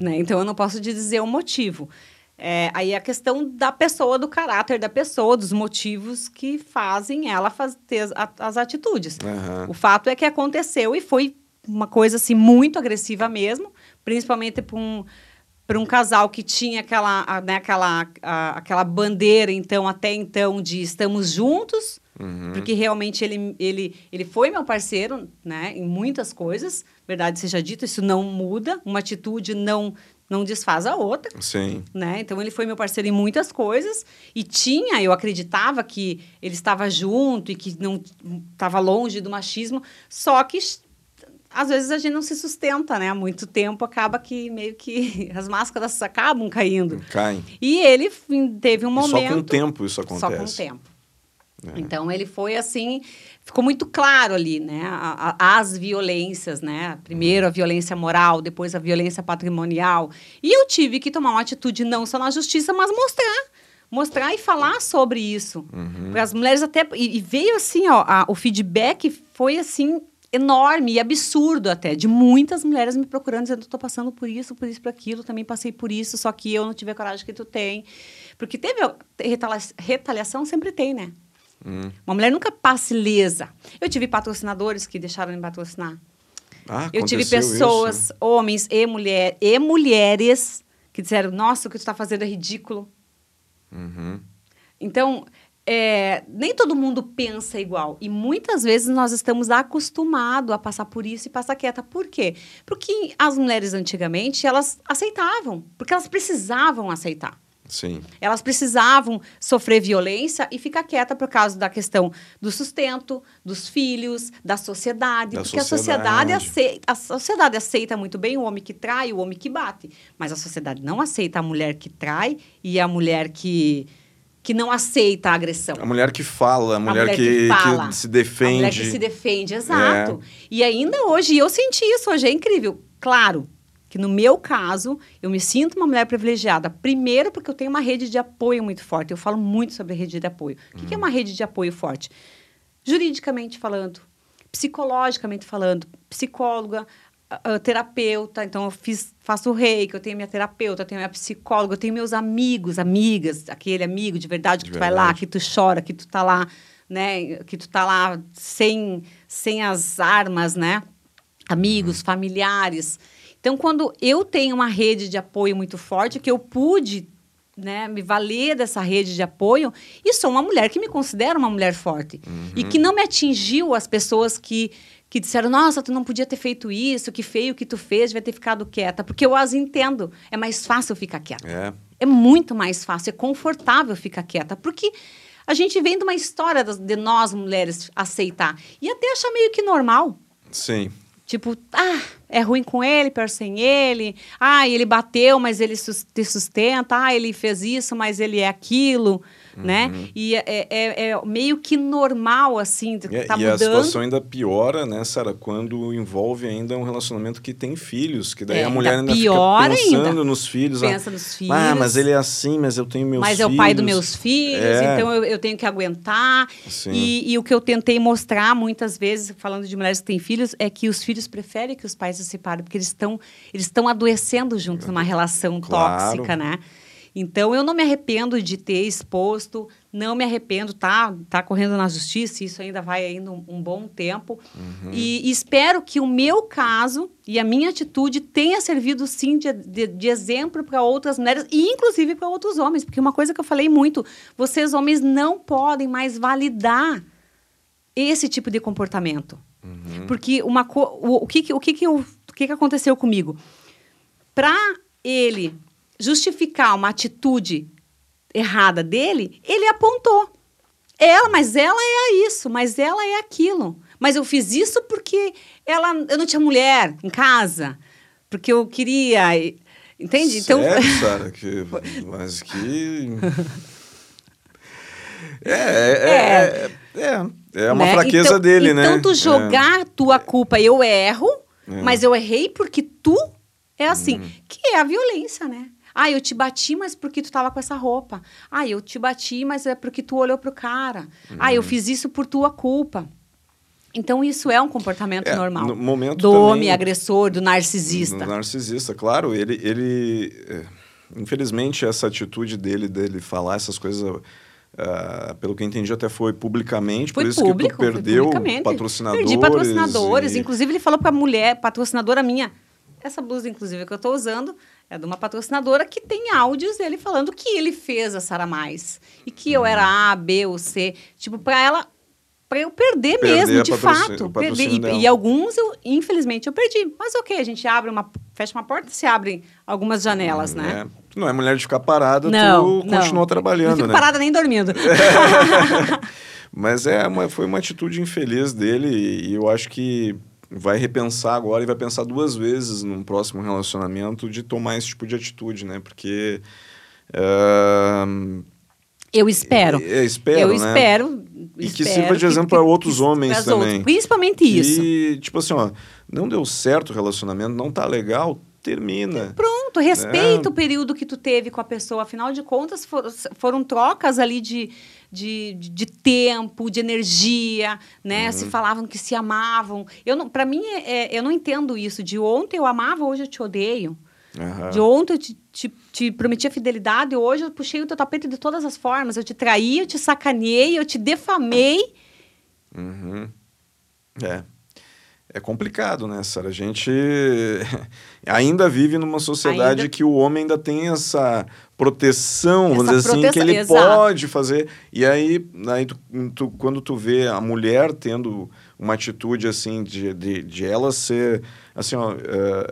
Né? Então eu não posso te dizer o motivo. É, aí a questão da pessoa, do caráter da pessoa, dos motivos que fazem ela faz, ter as, as atitudes. Aham. O fato é que aconteceu e foi uma coisa assim muito agressiva mesmo, principalmente para um para um casal que tinha aquela, né, aquela, a- aquela bandeira, então, até então, de estamos juntos, Uhum. porque realmente ele, ele, ele foi meu parceiro, né, em muitas coisas, verdade seja dito, isso não muda, uma atitude não, não desfaz a outra, Sim. né? Então ele foi meu parceiro em muitas coisas e tinha, eu acreditava que ele estava junto e que não estava longe do machismo, só que às vezes a gente não se sustenta, né? Há muito tempo acaba que meio que as máscaras acabam caindo. Caem. E ele teve um E momento só com o tempo isso acontece. só com o tempo. É. Então ele foi assim, ficou muito claro ali, né? a- a- as violências, né? Primeiro a violência moral, depois a violência patrimonial. E eu tive que tomar uma atitude não só na justiça, mas mostrar. Mostrar e falar sobre isso. Uhum. Para as mulheres até. E, e veio assim, ó, a- o feedback foi assim. Enorme e absurdo até, de muitas mulheres me procurando, dizendo: estou passando por isso, por isso, por aquilo, também passei por isso, só que eu não tive a coragem que tu tem. Porque teve retalia- retaliação, sempre tem, né? Hum. Uma mulher nunca passa ilesa. Eu tive patrocinadores que deixaram de me patrocinar. Ah, Eu tive pessoas, isso? homens e, mulher, e mulheres, que disseram: Nossa, o que tu está fazendo é ridículo. Uhum. Então, é, nem todo mundo pensa igual. E muitas vezes nós estamos acostumados a passar por isso e passar quieta. Por quê? Porque as mulheres antigamente, elas aceitavam. Porque elas precisavam aceitar. Sim. Elas precisavam sofrer violência e ficar quieta por causa da questão do sustento, dos filhos, da sociedade. Da porque sociedade. a sociedade, aceita, a sociedade aceita muito bem o homem que trai, o homem que bate. Mas a sociedade não aceita a mulher que trai e a mulher que, que não aceita a agressão. A mulher que fala, a mulher, mulher que, que fala. que se A defende. mulher que se defende, exato. E ainda hoje, eu senti isso, hoje é incrível. Claro que no meu caso, eu me sinto uma mulher privilegiada. Primeiro, porque eu tenho uma rede de apoio muito forte. Eu falo muito sobre rede de apoio. O que, que é uma rede de apoio forte? Juridicamente falando, psicologicamente falando, psicóloga, ah, ah, terapeuta, então eu fiz, faço reiki, eu tenho minha terapeuta, eu tenho minha psicóloga, eu tenho meus amigos, amigas, aquele amigo de verdade que De tu vai lá, verdade. que tu chora, que tu tá lá, né, que tu tá lá sem, sem as armas, né, amigos, familiares. Então, quando eu tenho uma rede de apoio muito forte, que eu pude né, me valer dessa rede de apoio, e sou uma mulher que me considera uma mulher forte. E que não me atingiu as pessoas que, que disseram, nossa, tu não podia ter feito isso, que feio que tu fez, devia ter ficado quieta. Porque eu as entendo. É mais fácil ficar quieta. É. É muito mais fácil, é confortável ficar quieta, porque a gente vem de uma história de nós mulheres aceitar e até achar meio que normal. Sim. Tipo, ah, é ruim com ele, pior sem ele. Ah, ele bateu, mas ele te sustenta. Ah, ele fez isso, mas ele é aquilo, né? Uhum. E é, é- é meio que normal, assim, E, tá e a mudando. situação ainda piora, né, Sara, quando envolve ainda um relacionamento que tem filhos, que daí É, a mulher ainda ainda pior fica pensando ainda. nos filhos. ah, Pensa nos filhos. Ah, mas ele é assim, mas eu tenho meus mas filhos. é o pai dos meus filhos, É. então eu, eu tenho que aguentar. E, e o que eu tentei mostrar muitas vezes, falando de mulheres que têm filhos, é que os filhos preferem que os pais se separem, porque eles estão eles estão adoecendo juntos numa relação Claro. tóxica, né? Então eu não me arrependo de ter exposto, não me arrependo, tá, tá correndo na justiça, isso ainda vai ainda um, um bom tempo. Uhum. E, e espero que o meu caso e a minha atitude tenha servido sim de, de, de exemplo para outras mulheres e inclusive para outros homens, porque uma coisa que eu falei muito, vocês homens não podem mais validar esse tipo de comportamento. Porque uma co- o, o que que- o que que eu- o que que aconteceu comigo? Para ele justificar uma atitude errada dele, ele apontou. Ela, mas ela é isso, mas ela é aquilo. Mas eu fiz isso porque ela, eu não tinha mulher em casa, porque eu queria, entende? Então, Sério, Sara? Que, mas que... É, é, é, é, é uma né? fraqueza Então- dele, né? Então, tu É. jogar tua culpa, eu erro, É. mas eu errei porque tu é assim. Uhum. Que é a violência, né? Ah, eu te bati, mas porque tu tava com essa roupa. Ah, eu te bati, mas é porque tu olhou pro cara. Ah, Uhum. eu fiz isso por tua culpa. Então, isso é um comportamento É, normal. no momento do também- homem agressor, do narcisista. Do narcisista, claro. Ele, ele é, infelizmente, essa atitude dele, dele falar essas coisas, ah, pelo que eu entendi, até foi publicamente. Foi por isso público, que tu perdeu patrocinadores. Perdi patrocinadores. e- Inclusive, ele falou para a mulher, patrocinadora minha, essa blusa, inclusive, que eu estou usando, é de uma patrocinadora que tem áudios dele falando que ele fez a Sara Mais. E que eu era Uhum. A, B ou C. Tipo, para ela... Para eu perder, Perder mesmo, de fato. Perder. E, e alguns, eu, infelizmente, eu perdi. Mas ok, a gente abre uma... Fecha uma porta e se abrem algumas janelas, né? É, tu não é mulher de ficar parada, Não, tu não. continuou trabalhando, Não fico né? parada nem dormindo. Mas é uma, foi uma atitude infeliz dele e eu acho que vai repensar agora e vai pensar duas vezes num próximo relacionamento de tomar esse tipo de atitude, né? Porque ah, Eu espero. É, espero, eu né? espero. E que sirva de exemplo para outros sirva homens também. outros. Principalmente isso. que, tipo assim, ó, não deu certo o relacionamento, não tá legal, termina. Pronto, respeita É. o período que tu teve com a pessoa. Afinal de contas, for- foram trocas ali de, de, de- de tempo, de energia, né? Uhum. Se falavam que se amavam. Eu não, para mim, é- é- eu não entendo isso. De ontem eu amava, hoje eu te odeio. Aham. De ontem eu te, te, te prometi a fidelidade, hoje eu puxei o teu tapete de todas as formas. Eu te traí, eu te sacaneei, eu te defamei. Uhum. É. É complicado, né, Sara? A gente ainda vive numa sociedade Ainda- que o homem ainda tem essa proteção, vamos dizer assim, que proteção, ele exato. pode fazer. E aí, aí tu, tu- quando tu vê a mulher tendo uma atitude assim de, de, de ela ser assim ó, uh,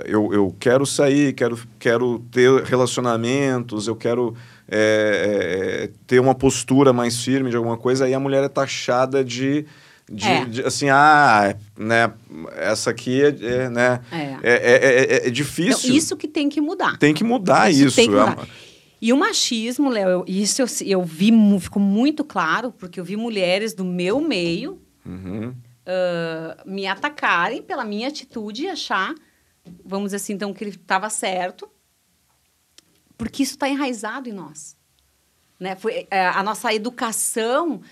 eu, eu quero sair quero, quero ter relacionamentos eu quero é, é, ter uma postura mais firme de alguma coisa aí a mulher é taxada de de, é. de, assim, ah, né, essa aqui é, é né, é. É, é, difícil. Então, isso que tem que mudar. Tem que mudar isso. isso. Que mudar. E o machismo, Léo, isso eu, eu vi, ficou muito claro, porque eu vi mulheres do meu meio uhum. uh, me atacarem pela minha atitude e achar, vamos dizer assim, então, que ele estava certo, porque isso está enraizado em nós. Né? Foi, a nossa educação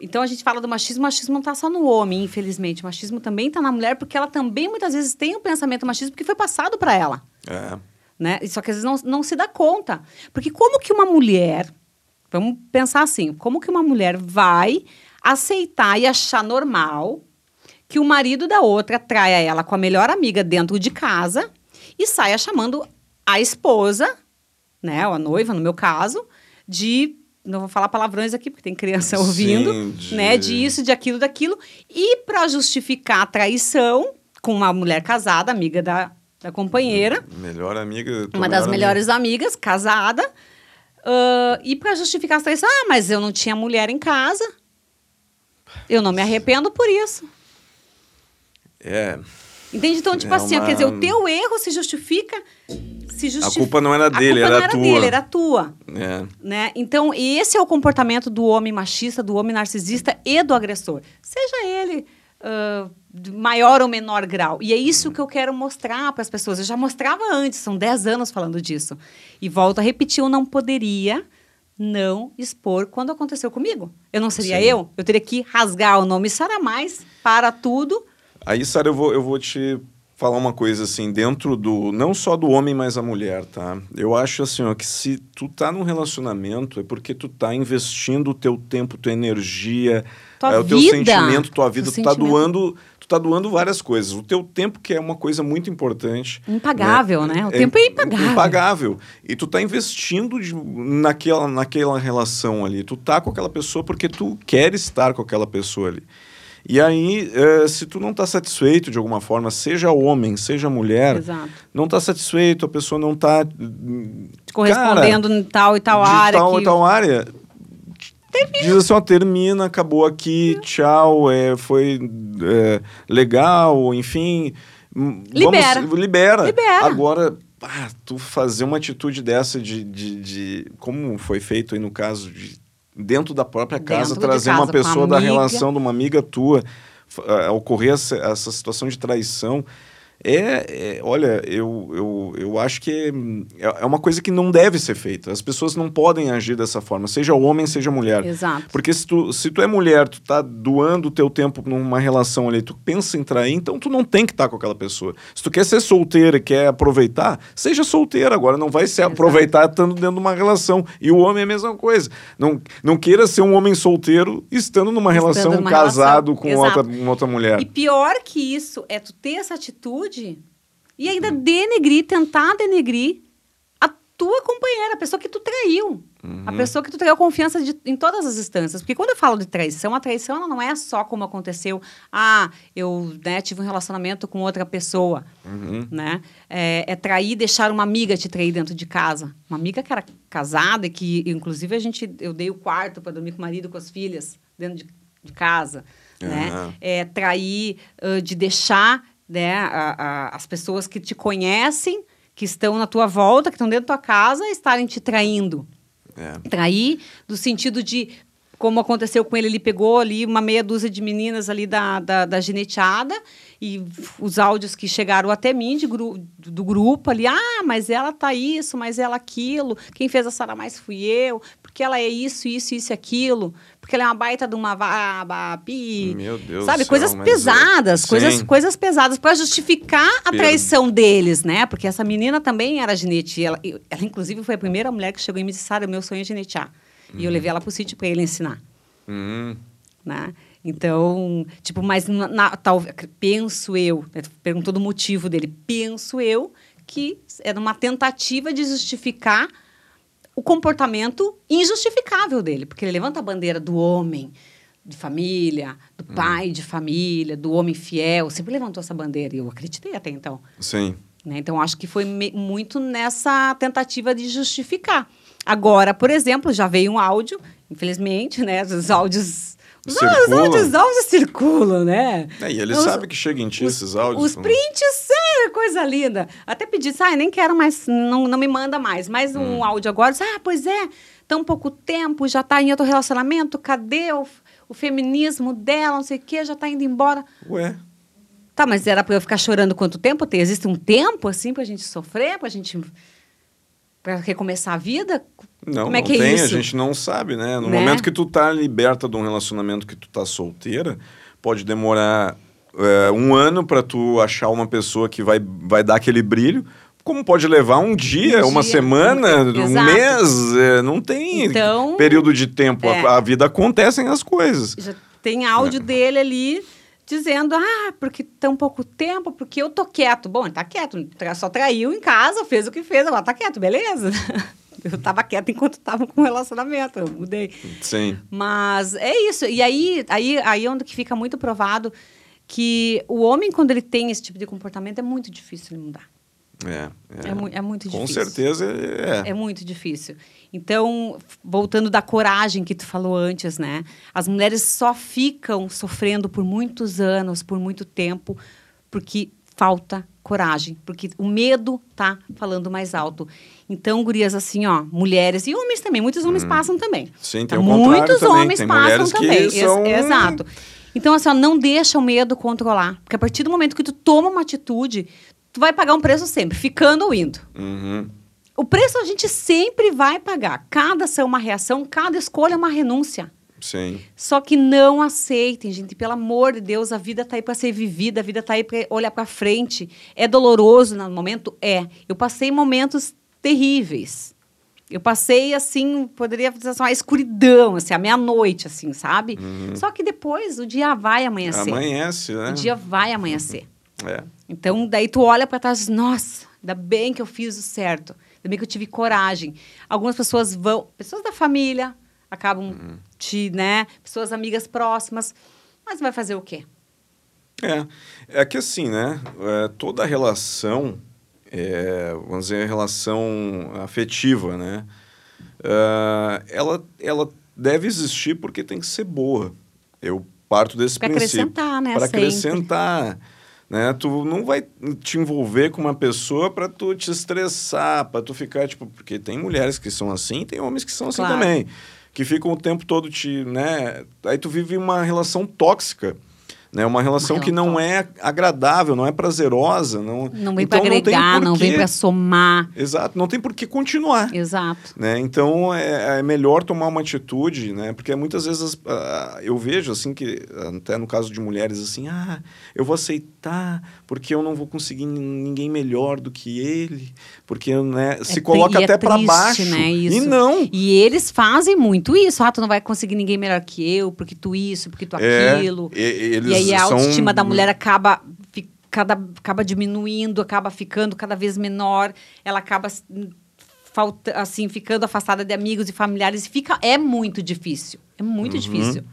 então a gente fala do machismo, o machismo não está só no homem, infelizmente. O machismo também está na mulher, porque ela também muitas vezes tem um pensamento machista porque foi passado para ela. É. Né? Só que às vezes não, não se dá conta. Porque como que uma mulher, vamos pensar assim, como que uma mulher vai aceitar e achar normal que o marido da outra traia ela com a melhor amiga dentro de casa e saia chamando a esposa, né, ou a noiva, no meu caso, de não vou falar palavrões aqui porque tem criança ouvindo, Sim, de... né? De isso, de aquilo, daquilo. E para justificar a traição com uma mulher casada, amiga da, da companheira. Melhor amiga. Uma das melhores amigas, casada. Uh, e para justificar traição, ah, mas eu não tinha mulher em casa. Eu não me arrependo por isso. É. Entende? Então, tipo é assim, uma... quer dizer, o teu erro se justifica se justifica. A culpa não era dele, era, era tua. Dele, era tua. É. Né? Então, esse é o comportamento do homem machista, do homem narcisista e do agressor. Seja ele uh, de maior ou menor grau. E é isso que eu quero mostrar para as pessoas. Eu já mostrava antes, são 10 anos falando disso. E volto a repetir, eu não poderia não expor quando aconteceu comigo. Eu não seria Sim. eu. Eu teria que rasgar o nome Sara Mais para tudo. Aí, Sara, eu vou, eu vou te falar uma coisa assim, dentro do. Não só do homem, mas a mulher, tá? Eu acho assim, ó, que se tu tá num relacionamento, é porque tu tá investindo o teu tempo, tua energia, é, o teu sentimento, tua vida, tu tá sentimento. tá doando. Tu tá doando várias coisas. O teu tempo, que é uma coisa muito importante. Impagável, né? né? O é, tempo é impagável. Impagável. E tu tá investindo de, naquela, naquela relação ali. Tu tá com aquela pessoa porque tu quer estar com aquela pessoa ali. E aí, é, se tu não está satisfeito de alguma forma, seja homem, seja mulher, Exato. não está satisfeito, a pessoa não está correspondendo cara, em tal e tal área. Tal que... e tal área. Termina. Diz assim, ó, termina, acabou aqui, tchau, é, foi é, legal, enfim. Libera. Vamos, libera. Libera. Agora, ah, tu fazer uma atitude dessa de, de, de, Como foi feito aí no caso de dentro da própria casa, dentro trazer casa, uma pessoa da relação de uma amiga tua, uh, ocorrer essa, essa situação de traição. É, é, olha, eu, eu, eu acho que é, é uma coisa que não deve ser feita. As pessoas não podem agir dessa forma, seja homem, seja mulher. Exato. Porque se tu, se tu é mulher, tu tá doando o teu tempo numa relação ali, tu pensa em trair, então tu não tem que estar tá com aquela pessoa. Se tu quer ser solteira e quer aproveitar, seja solteira agora, não vai se Exato. aproveitar estando dentro de uma relação. E o homem é a mesma coisa. Não, não queira ser um homem solteiro estando numa estando relação numa casado relação. com outra, uma outra mulher. E pior que isso é tu ter essa atitude e ainda denegrir, tentar denegrir a tua companheira, a pessoa que tu traiu. Uhum. A pessoa que tu traiu confiança de, em todas as instâncias. Porque quando eu falo de traição, a traição ela não é só como aconteceu. Ah, eu né, tive um relacionamento com outra pessoa. Uhum. Né? É, é trair, deixar uma amiga te trair dentro de casa. Uma amiga que era casada e que, inclusive, a gente, eu dei o quarto para dormir com o marido, com as filhas, dentro de, de casa. Uhum. Né? É, trair, uh, de deixar né, a, a, as pessoas que te conhecem, que estão na tua volta, que estão dentro da tua casa, estarem te traindo. É. Trair do sentido de como aconteceu com ele, ele pegou ali uma meia dúzia de meninas ali da, da, da gineteada e os áudios que chegaram até mim de gru do grupo ali, ah, mas ela tá isso, mas ela aquilo, quem fez a Sara mais fui eu, porque ela é isso, isso, isso e aquilo, porque ela é uma baita de uma vabapi. Meu Deus Sabe, céu, coisas pesadas, é... coisas, coisas pesadas para justificar a traição deles, né? Porque essa menina também era ginete, ela, ela inclusive foi a primeira mulher que chegou e me disse, Sara, meu sonho é ginetear. Uhum. E eu uhum. levei ela pro sítio para ele ensinar. Uhum. Né? Então, tipo, mas na, na, tal, penso eu, né, perguntou do motivo dele, penso eu que era uma tentativa de justificar o comportamento injustificável dele, porque ele levanta a bandeira do homem, de família, do Hum. pai de família, do homem fiel, sempre levantou essa bandeira e eu acreditei até então. Sim. Né? Então, acho que foi muito nessa tentativa de justificar. Agora, por exemplo, já veio um áudio, infelizmente, né? Os áudios. Os, os Circulam. áudios, os áudios circulam, né? É, e ele Os- sabe que chega em ti os- esses áudios. Os prints, é coisa linda. Até pedi, ah, nem quero mais, não, não me manda mais. Mais um Hum. áudio agora. Disse, Ah, pois é, tão pouco tempo, já tá em outro relacionamento, cadê o, o feminismo dela, não sei o quê, já tá indo embora. Ué, Tá, mas era pra eu ficar chorando quanto tempo? Tem, existe um tempo, assim, pra gente sofrer, pra gente... pra recomeçar a vida? Não, Como é não que é tem, a isso? gente não sabe, né? No Né? momento que tu tá liberta de um relacionamento que tu tá solteira, pode demorar é, um ano pra tu achar uma pessoa que vai, vai dar aquele brilho, como pode levar um dia, Um uma dia, semana, um- um mês, é, não tem Então, período de tempo. é. A, a vida acontecem as coisas. Já tem áudio dele ali dizendo, ah, porque tão pouco tempo, porque eu tô quieto. Bom, ele tá quieto, só traiu em casa, fez o que fez, agora tá quieto, beleza? Eu tava quieto enquanto tava com o relacionamento, eu mudei. Sim. Mas é isso. E aí, aí, aí é onde que fica muito provado que o homem, quando ele tem esse tipo de comportamento, é muito difícil ele mudar. É, É, mu- é muito Com difícil. certeza é. É muito difícil. Então, voltando da coragem que tu falou antes, né? As mulheres só ficam sofrendo por muitos anos, por muito tempo, porque falta coragem, porque o medo tá falando mais alto. Então, gurias assim, ó, mulheres e homens também, muitos homens passam também. Hum. Sim, Tá? tem contrário Muitos também, homens tem passam também. Ex- são- Exato. Então, assim, ó, não deixa o medo controlar. Porque a partir do momento que tu toma uma atitude, tu vai pagar um preço sempre, ficando ou indo. Uhum. O preço a gente sempre vai pagar. Cada ação é uma reação, cada escolha é uma renúncia. Sim. Só que não aceitem, gente. Pelo amor de Deus, a vida tá aí para ser vivida, a vida tá aí para olhar para frente. É doloroso no momento? É. Eu passei momentos terríveis. Eu passei, assim, poderia dizer assim, uma escuridão, assim, a meia-noite, assim, sabe? Só que depois o dia vai amanhecer. Amanhece, né? O dia vai amanhecer. É. Então, daí tu olha para trás e diz, nossa, ainda bem que eu fiz o certo. Ainda bem que eu tive coragem. Algumas pessoas vão, pessoas da família, acabam te, né, pessoas amigas próximas, mas vai fazer o quê? É, é que assim, né? é, toda relação, é, vamos dizer, relação afetiva, né? é, ela, ela deve existir porque tem que ser boa. Eu parto desse Pra princípio. acrescentar, né, Para acrescentar. Né? Tu não vai te envolver com uma pessoa para tu te estressar, para tu ficar, tipo... Porque tem mulheres que são assim, tem homens que são assim Claro. também. Que ficam o tempo todo te, né? Aí tu vive uma relação tóxica. Né? Uma relação Uma que não é agradável, não é prazerosa. Não, Não vem então para agregar, não, vem porquê- para somar. Exato, não tem por que continuar. Exato. Né? Então é, é melhor tomar uma atitude, né? Porque muitas vezes ah, eu vejo assim que até no caso de mulheres assim, ah, eu vou aceitar porque eu não vou conseguir nin- ninguém melhor do que ele, porque né, se É coloca e é até para baixo. né, E isso. não. E eles fazem muito isso. Ah, tu não vai conseguir ninguém melhor que eu, porque tu isso, porque tu É, aquilo. e- eles E aí a são- autoestima da mulher acaba, cada, acaba diminuindo, acaba ficando cada vez menor, ela acaba falta, assim, ficando afastada de amigos e familiares. Fica, é muito difícil. É muito Uhum. difícil.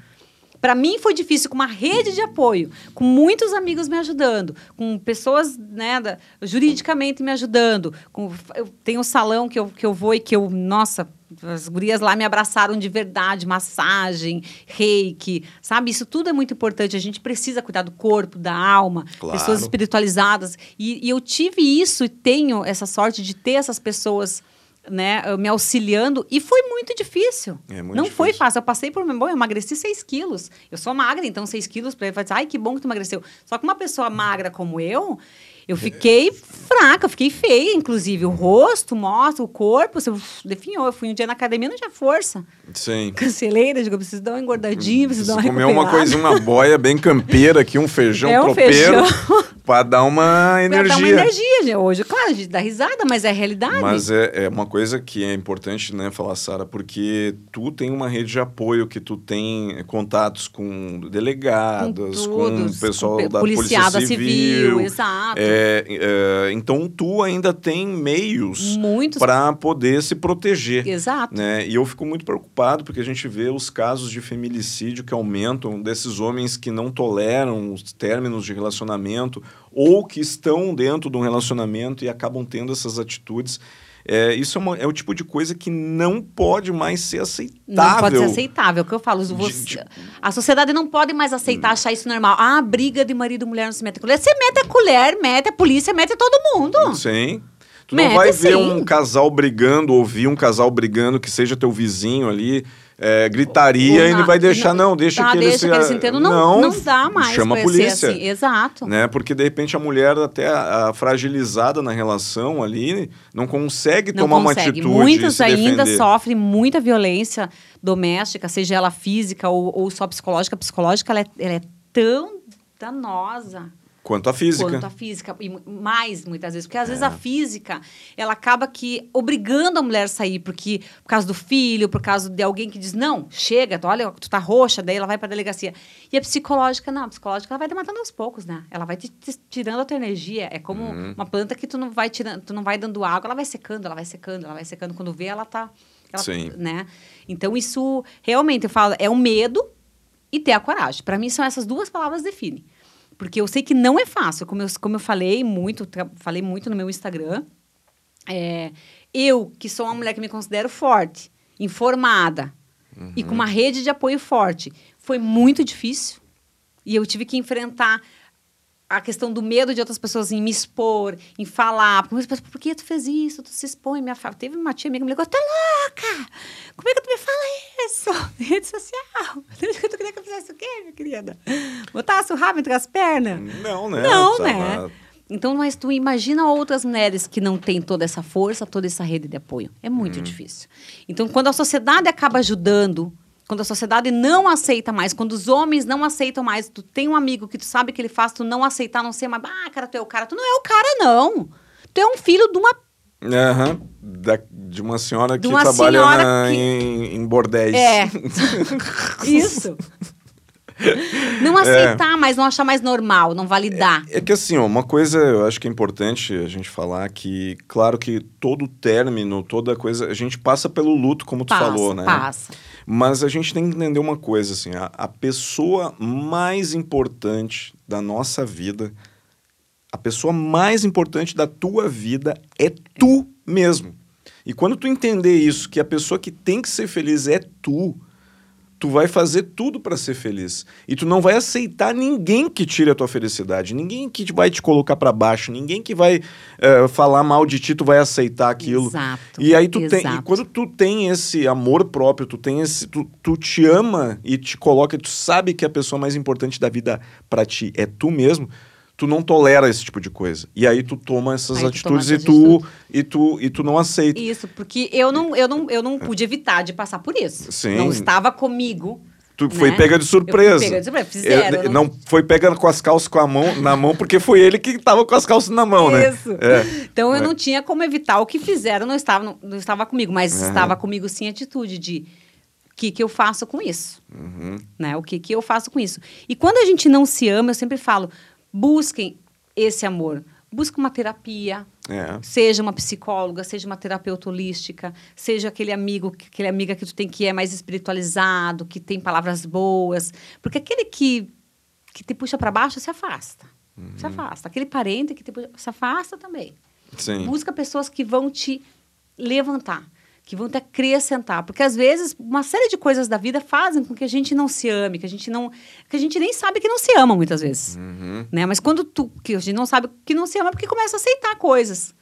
Para mim foi difícil com uma rede de apoio, com muitos amigos me ajudando, com pessoas né, da- juridicamente me ajudando. Com, eu tenho um salão que eu, que eu vou e que eu, nossa, as gurias lá me abraçaram de verdade, massagem, reiki, sabe? Isso tudo é muito importante. A gente precisa cuidar do corpo, da alma, Claro. pessoas espiritualizadas. E, e eu tive isso e tenho essa sorte de ter essas pessoas né, me auxiliando e foi muito difícil. É muito Não foi difícil. fácil. Eu passei por. Bom, eu emagreci 6 quilos. Eu sou magra, então 6 quilos para ele vai dizer, ai, que bom que tu emagreceu. Só que uma pessoa magra como eu, eu fiquei fraca, eu fiquei feia, inclusive. O rosto mostra, o corpo, você definhou. Eu fui um dia na academia, não tinha força. Sim. Canceleira, digo, eu preciso dar uma engordadinha, preciso Se dar uma comer uma coisinha, uma boia bem campeira aqui, um feijão É um tropeiro. feijão. Pra dar uma energia. Pra dar uma energia. gente. Hoje, claro, a gente dá risada, mas é realidade. Mas é, é uma coisa que é importante, né, falar, Sara, porque tu tem uma rede de apoio, que tu tem contatos com delegadas, com, todos, o pessoal com da Polícia policiada Civil. civil, exato. É, é, então, tu ainda tem meios para poder se proteger. Exato. Né? E eu fico muito preocupado porque a gente vê os casos de feminicídio que aumentam desses homens que não toleram os términos de relacionamento ou que estão dentro de um relacionamento e acabam tendo essas atitudes. É, isso é, uma- é o tipo de coisa que não pode mais ser aceitável. Não pode ser aceitável. É o que eu falo. De- Você, de- A sociedade não pode mais aceitar, achar isso normal. Ah, briga de marido e mulher não se mete a colher. Você mete a colher, mete a polícia, mete todo mundo. Sim. Tu não vai ver sim. um casal brigando, ouvir um casal brigando que seja teu vizinho ali, é, gritaria, e ele vai deixar, não, deixa Ah, que ele deixa se... que eles entendam. Não, não, dá mais Chama a polícia. assim. Exato. né? Porque de repente a mulher até a, a fragilizada na relação ali não consegue Não tomar uma consegue. atitude. Muitos se ainda defender. sofrem muita violência doméstica, seja ela física ou, ou só psicológica. A psicológica ela é, ela é tão danosa Quanto a física. quanto a física. E mais, muitas vezes. Porque às É. vezes a física, ela acaba que obrigando a mulher a sair, porque por causa do filho, por causa de alguém que diz, não, chega, tu, olha, tu tá roxa, daí ela vai pra delegacia. E a psicológica, não, a psicológica ela vai te matando aos poucos, né? Ela vai te, te tirando a tua energia. É como Uhum. uma planta que tu não vai tirando, tu não vai dando água, ela vai secando, ela vai secando, ela vai secando. Quando vê, ela tá. ela- Sim. Né? Então, isso realmente eu falo, é o medo e ter a coragem. Para mim, são essas duas palavras que definem. Porque eu sei que não é fácil, como eu, como eu falei muito, falei muito no meu Instagram. é, eu, que sou uma mulher que me considero forte, informada e com uma rede de apoio forte, foi muito difícil. E eu tive que enfrentar a questão do medo de outras pessoas em me expor, em falar. Porque pessoas, por que tu fez isso? Tu se expõe. Minha fa... Teve uma tia minha que me ligou, tá louca? Como é que tu me fala isso? Rede social. Tu queria que eu fizesse o quê, minha querida? Botasse o rabo entre as pernas? Não, né? Não, né? Então, mas tu imagina outras mulheres que não têm toda essa força, toda essa rede de apoio. É muito difícil. Então, quando a sociedade acaba ajudando, quando a sociedade não aceita mais, quando os homens não aceitam mais, tu tem um amigo que tu sabe que ele faz, tu não aceitar, não ser mais, ah, cara, tu é o cara. Tu não é o cara, não. Tu é um filho de uma Aham. Da- de uma senhora De que uma trabalha senhora na- que- em, em bordéis. É. Isso. Não aceitar mais, não achar mais normal, não validar. É que assim, uma coisa eu acho que é importante a gente falar que, claro que todo término, toda coisa, a gente passa pelo luto, como tu passa, falou, né? passa. Mas a gente tem que entender uma coisa, assim, a, a pessoa mais importante da nossa vida, a pessoa mais importante da tua vida é tu mesmo. E quando tu entender isso, que a pessoa que tem que ser feliz é tu, tu vai fazer tudo para ser feliz. E tu não vai aceitar ninguém que tire a tua felicidade, ninguém que vai te colocar para baixo, ninguém que vai eh, falar mal de ti, tu vai aceitar aquilo. Exato. E aí tu tem, e exato. quando tu tem esse amor próprio, tu tem esse, tu, tu te ama e te coloca, tu sabe que a pessoa mais importante da vida para ti é tu mesmo. Tu não tolera esse tipo de coisa. E aí tu toma essas Aí tu toma atitudes e, tu, atitudes. e tu e tu não aceita. Isso, porque eu não, eu não, eu não pude evitar de passar por isso. Sim. Não estava comigo. Tu foi né? pega de Eu surpresa. fui pega de surpresa, fizeram, eu não... foi pega com as calças com a mão, na mão, porque foi ele que tava com as calças na mão, né? Isso. É. Então eu É. não tinha como evitar o que fizeram, não estava, não, não estava comigo, mas Aham. estava comigo sim a atitude de o que, que eu faço com isso? Uhum. Né? O que, que eu faço com isso? E quando a gente não se ama, eu sempre falo, busquem esse amor. Busca uma terapia, É. seja uma psicóloga, seja uma terapeuta holística, seja aquele amigo, que- aquele amiga que tu tem que é mais espiritualizado, que tem palavras boas, porque aquele que que te puxa para baixo se afasta, se afasta. Aquele parente que te puxa, se afasta também. Sim. Busca pessoas que vão te levantar, que vão te acrescentar, porque às vezes uma série de coisas da vida fazem com que a gente não se ame, que a gente não, que a gente nem sabe que não se ama muitas vezes, Uhum. né? Mas quando tu, que a gente não sabe que não se ama, porque começa a aceitar coisas,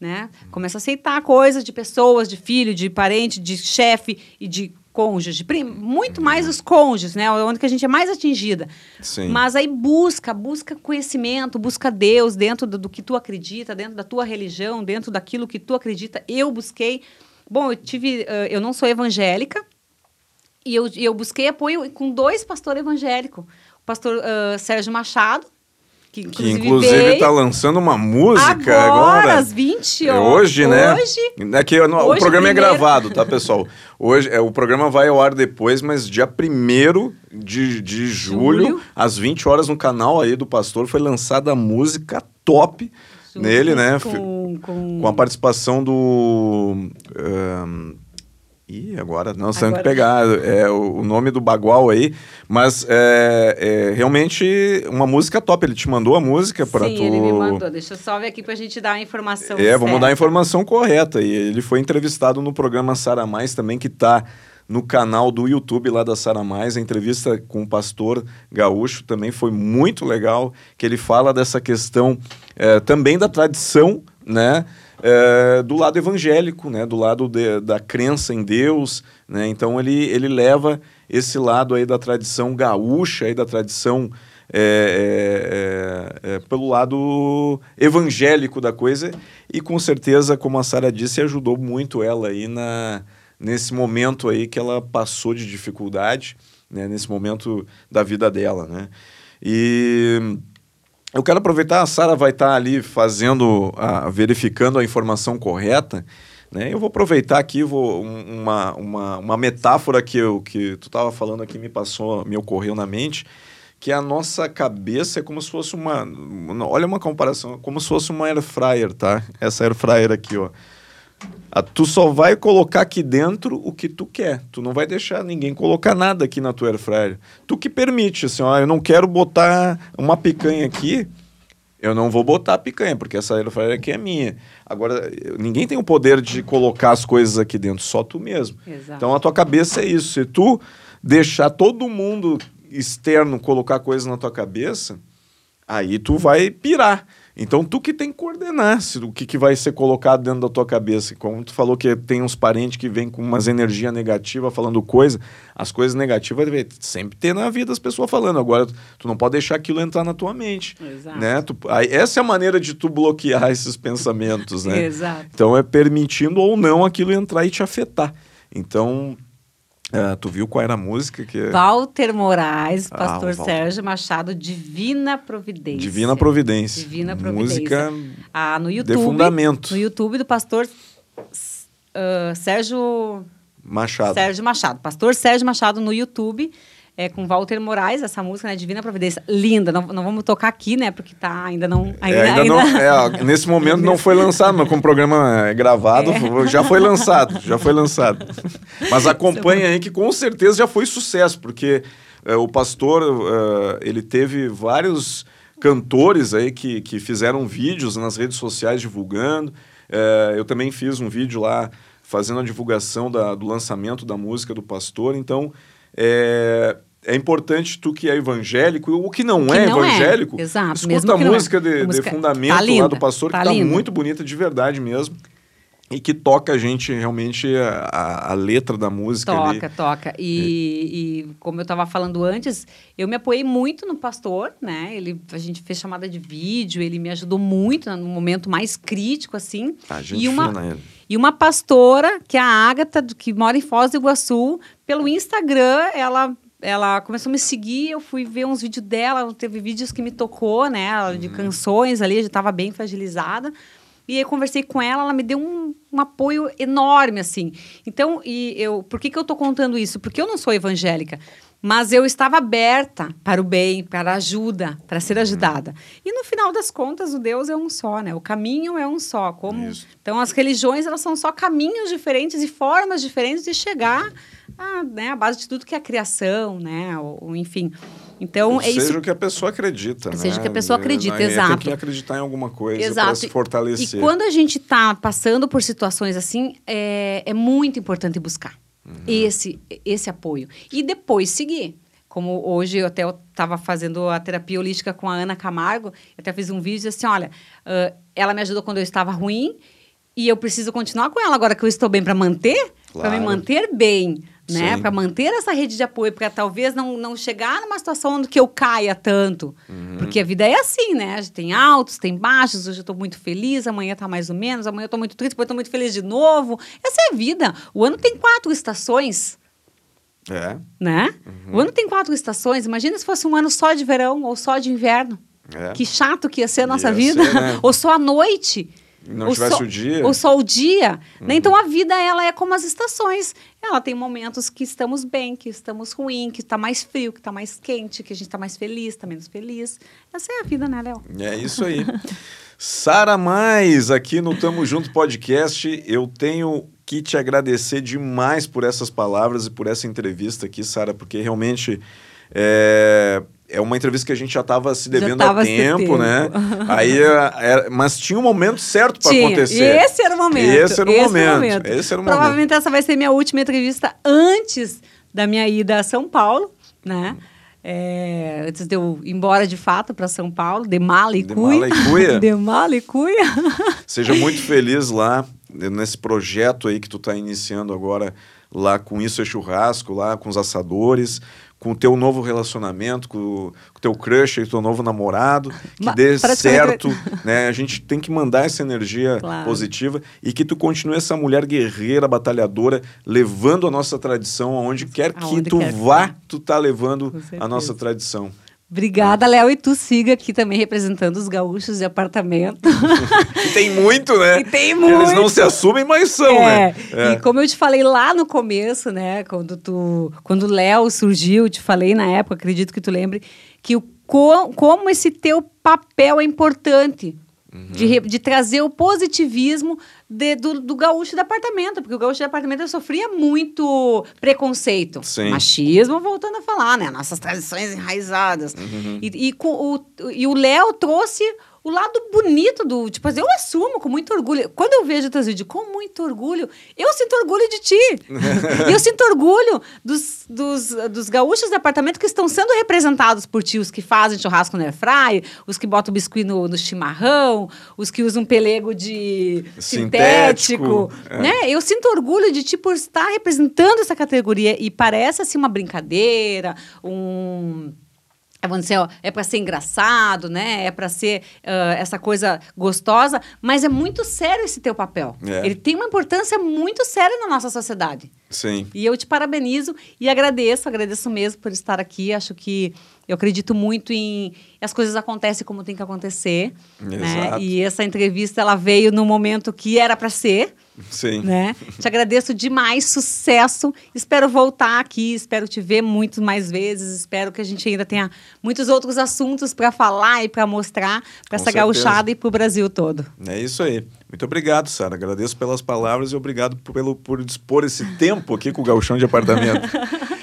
né? Começa a aceitar coisas de pessoas, de filho, de parente, de chefe e de cônjuge, muito mais os cônjuges, né? Onde que a gente é mais atingida. Sim. Mas aí busca, busca conhecimento, busca Deus dentro do, do que tu acredita, dentro da tua religião, dentro daquilo que tu acredita. Eu busquei. Bom, eu tive, eh, eu não sou evangélica e eu, eu busquei apoio com dois pastores evangélicos, o pastor ah, Sérgio Machado que Que inclusive, inclusive veio tá lançando uma música agora, agora. às 20 É horas. hoje, né? Hoje, É que o Hoje, programa é primeiro. gravado, tá, pessoal? Hoje, é, o programa vai ao ar depois, mas dia 1 de, de julho, Julho. às 20 horas, no canal aí do Pastor, foi lançada a música top juntos nele, né? Com, com... Com a participação do. ahn, Ih, agora não sei onde Agora. pegar é, o, o nome do Bagual aí, mas é, é realmente uma música top. Ele te mandou a música para Sim, tu. ele me mandou. Deixa eu só ver aqui pra gente dar a informação É, vamos dar a certa. informação correta. E ele foi entrevistado no programa Sara Mais também, que está no canal do YouTube lá da Sara Mais. A entrevista com o pastor Gaúcho também foi muito legal, que ele fala dessa questão eh, também da tradição, né? eh, do lado evangélico, né? Do lado de- da crença em Deus, né? Então ele, ele leva esse lado aí da tradição gaúcha, aí da tradição é, é, é, pelo lado evangélico da coisa e com certeza, como a Sara disse, ajudou muito ela aí na, nesse momento aí que ela passou de dificuldade, né, nesse momento da vida dela, né? E eu quero aproveitar, a Sara vai estar ali fazendo, a, verificando a informação correta, né? Eu vou aproveitar aqui, vou um- uma, uma, uma metáfora que, eu, que tu estava falando aqui me passou, me ocorreu na mente, que a nossa cabeça é como se fosse uma- olha uma comparação, como se fosse uma air fryer, tá? Essa air fryer aqui, ó. Ah, tu só vai colocar aqui dentro o que tu quer. Tu não vai deixar ninguém colocar nada aqui na tua air fryer. Tu que permite, assim, ó, eu não quero botar uma picanha aqui, eu não vou botar a picanha, porque essa air fryer aqui é minha. Agora, ninguém tem o poder de colocar as coisas aqui dentro, só tu mesmo. Exato. Então a tua cabeça é isso. Se tu deixar todo mundo externo colocar coisas na tua cabeça, aí tu vai pirar. Então tu que tem que coordenar se, o que, que vai ser colocado dentro da tua cabeça. Como tu falou que tem uns parentes que vêm com umas energias negativas falando coisa, as coisas negativas sempre ter na vida as pessoas falando. Agora tu não pode deixar aquilo entrar na tua mente. Exato. Né? Tu, aí, essa é a maneira de tu bloquear esses pensamentos, né? Exato. Então é permitindo ou não aquilo entrar e te afetar. Então, ah, tu viu qual era a música que Walter Moraes, Ah, pastor Walter. Sérgio Machado, Divina Providência. Divina Providência. Divina Providência. Música Ah, no YouTube. de fundamento. No YouTube do pastor ah, Sérgio Machado. Sérgio Machado. Pastor Sérgio Machado no YouTube. É, com Walter Moraes, essa música, né? Divina Providência. Linda. Não, não vamos tocar aqui, né? Porque tá, ainda não. É, ainda não, é, nesse momento não foi lançado, mas como o programa é gravado, já foi lançado, já foi lançado. Mas acompanha aí que com certeza já foi sucesso, porque é, o pastor, é, ele teve vários cantores aí que, que fizeram vídeos nas redes sociais divulgando. É, eu também fiz um vídeo lá fazendo a divulgação da- do lançamento da música do pastor. Então, é, é importante tu que é evangélico, o que não Que é não é. evangélico, Exato, escuta a é. música de, A de música fundamento tá lá linda, do pastor, tá que tá linda. muito bonita de verdade mesmo. E que toca a gente realmente a, a- letra da música ali. Toca, toca. E, e como eu estava falando antes, eu me apoiei muito no pastor, né? Ele, a gente fez chamada de vídeo, ele me ajudou muito no momento mais crítico, assim. A gente e uma, fina ele. e uma pastora, que é a Ágata, que mora em Foz do Iguaçu, pelo Instagram, ela, ela começou a me seguir, eu fui ver uns vídeos dela, teve vídeos que me tocou, né, de canções ali, eu já estava bem fragilizada. E aí conversei com ela, ela me deu um, um apoio enorme, assim. Então, e eu, por que, que eu tô contando isso? Porque eu não sou evangélica, mas eu estava aberta para o bem, para a ajuda, para ser ajudada. E no final das contas, o Deus é um só, né? O caminho é um só. Como Isso. então, as religiões, elas são só caminhos diferentes e formas diferentes de chegar à, né, à base de tudo que é a criação, né? Ou, ou enfim. Então, é Seja isso. o que a pessoa acredita, né? Seja o que a pessoa acredita, Tem exato. que acreditar em alguma coisa para se fortalecer. E quando a gente está passando por situações assim, é, é muito importante buscar Uhum. esse, esse apoio. E depois seguir. Como hoje eu até estava fazendo a terapia holística com a Ana Camargo, até fiz um vídeo assim, olha, ah, ela me ajudou quando eu estava ruim e eu preciso continuar com ela agora que eu estou bem para manter, para me Claro. manter bem, né? Para manter essa rede de apoio, para talvez não, não chegar numa situação onde que eu caia tanto. Uhum. Porque a vida é assim, né? A gente tem altos, tem baixos. Hoje eu estou muito feliz, amanhã está mais ou menos, amanhã eu estou muito triste, depois eu estou muito feliz de novo. Essa é a vida. O ano tem quatro estações, É. né? Uhum. O ano tem quatro estações. Imagina se fosse um ano só de verão ou só de inverno. É. Que chato que ia ser a nossa Ia vida. ser, né? ou só a noite. Não ou tivesse só, o dia. Ou só o dia. né? Então a vida ela é como as estações. Ela tem momentos que estamos bem, que estamos ruim, que está mais frio, que está mais quente, que a gente está mais feliz, está menos feliz. Essa é a vida, né, Léo? É isso aí. Sara Mais, aqui no Tamo Junto Podcast. Eu tenho que te agradecer demais por essas palavras e por essa entrevista aqui, Sara, porque realmente é, é uma entrevista que a gente já estava se devendo há esse tempo, tempo. né? Aí, é, é, mas tinha um momento certo para acontecer. E esse era o momento. Esse era o momento. Esse era o momento. Provavelmente essa vai ser minha última entrevista antes da minha ida a São Paulo, né? É, antes de eu ir embora de fato para São Paulo, de mala e De cuia. mala e cuia. de mala e cuia. Seja muito feliz lá nesse projeto aí que tu está iniciando agora lá com isso é churrasco, lá com os assadores, com o teu novo relacionamento, com o com o teu crush e teu novo namorado, que Ma- dê certo, né? A gente tem que mandar essa energia Claro. positiva e que tu continue essa mulher guerreira, batalhadora, levando a nossa tradição aonde quer que Aonde tu quer que vá, vá. tu tá levando a nossa tradição. Obrigada, Léo. E tu siga aqui também representando os gaúchos de apartamento. E tem muito, né? E tem Eles não muito. se assumem, mas são, É, né? E como eu te falei lá no começo, né? Quando tu, quando o Léo surgiu, te falei na época, acredito que tu lembre, que o co- como esse teu papel é importante. Uhum. De, de trazer o positivismo de- do, do gaúcho de apartamento, porque o gaúcho de apartamento sofria muito preconceito. Sim. Machismo, voltando a falar, né? Nossas tradições enraizadas. Uhum. E, e, o, e o Léo trouxe o lado bonito do. Tipo, assim, eu assumo com muito orgulho. Quando eu vejo teus vídeos com muito orgulho, eu sinto orgulho de ti. eu sinto orgulho dos, dos, dos gaúchos de apartamento que estão sendo representados por ti, os que fazem churrasco no airfryer, os que botam biscuit no, no chimarrão, os que usam pelego de Sintético, sintético. é. né? Eu sinto orgulho de ti por estar representando essa categoria. E parece assim uma brincadeira, um. Vamos dizer, ó, é para ser engraçado, né? É para ser ah, essa coisa gostosa, mas é muito sério esse teu papel. É. Ele tem uma importância muito séria na nossa sociedade. Sim. E eu te parabenizo e agradeço, agradeço mesmo por estar aqui. Acho que eu acredito muito em as coisas acontecem como tem que acontecer, né? Exato. E essa entrevista ela veio no momento que era para ser, Sim. né? Te agradeço demais, sucesso. Espero voltar aqui, espero te ver muito mais vezes. Espero que a gente ainda tenha muitos outros assuntos para falar e para mostrar para essa certeza. gauchada e para o Brasil todo. É isso aí. Muito obrigado, Sara. Agradeço pelas palavras e obrigado por- pelo, por dispor esse tempo aqui com o Gauchão de Apartamento.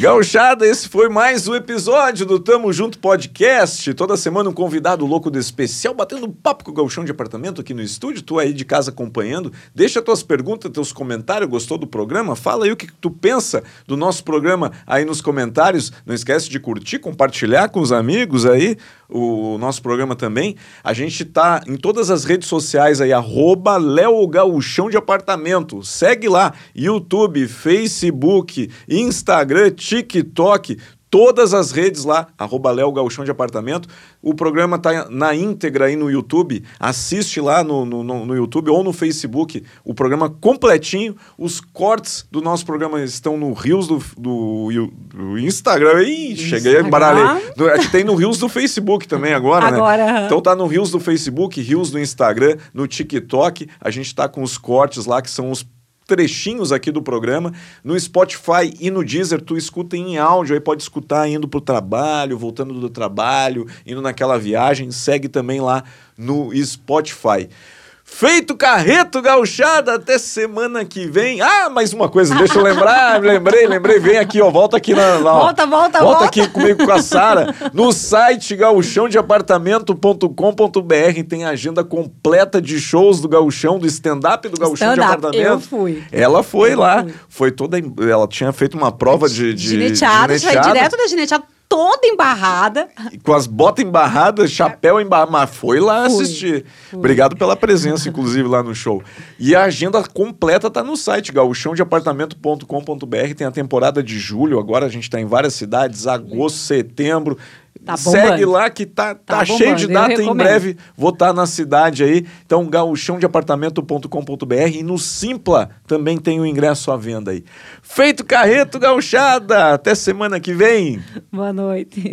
Gauchada, esse foi mais um episódio do Tamo Junto Podcast. Toda semana um convidado louco de especial batendo papo com o Gauchão de Apartamento aqui no estúdio. Tu aí de casa acompanhando. Deixa tuas perguntas, teus comentários. Gostou do programa? Fala aí o que tu pensa do nosso programa aí nos comentários. Não esquece de curtir, compartilhar com os amigos aí o nosso programa também. A gente tá em todas as redes sociais aí, arroba Gauchão de Apartamento. Segue lá, YouTube, Facebook, Instagram, TikTok, todas as redes lá, arroba Léo Gauchão de Apartamento. O programa tá na íntegra aí no YouTube. Assiste lá no, no, no- YouTube ou no Facebook o programa completinho. Os cortes do nosso programa estão no Rios do, do, do Instagram. Ih, cheguei a embaralhei. Tem no Rios do Facebook também agora, Agora, né? aham. Então tá no Rios do Facebook, Rios do Instagram, no TikTok. A gente tá com os cortes lá, que são os trechinhos aqui do programa. No Spotify e no Deezer, tu escuta em áudio, aí pode escutar indo pro trabalho, voltando do trabalho, indo naquela viagem. Segue também lá no Spotify. Feito carreto gauchada, até semana que vem. Ah, mais uma coisa, deixa eu lembrar, lembrei, lembrei, vem aqui, ó, volta aqui na, na. Volta, volta, volta volta. aqui comigo com a Sara. No site gauchãodeapartamento.com.br tem a agenda completa de shows do gauchão, do stand-up do gauchão de Stand-up, apartamento. eu fui. Ela foi Eu lá, fui. foi toda, ela tinha feito uma prova de, de gineteada, sai gineteada, direto da gineteada, toda embarrada. com as botas embarradas, chapéu embarrado, mas foi lá assistir. fui. Obrigado pela presença, inclusive, lá no show. E a agenda completa tá no site, gauchãodeapartamento.com.br. Tem a temporada de julho, agora a gente tá em várias cidades, agosto, setembro. Tá Segue lá que tá, tá, Tá cheio de data. Em breve vou estar na cidade aí. Então, gauchãodeapartamento.com.br e no Simpla também tem o ingresso à venda aí. Feito carreto, gauchada! Até semana que vem! Boa noite.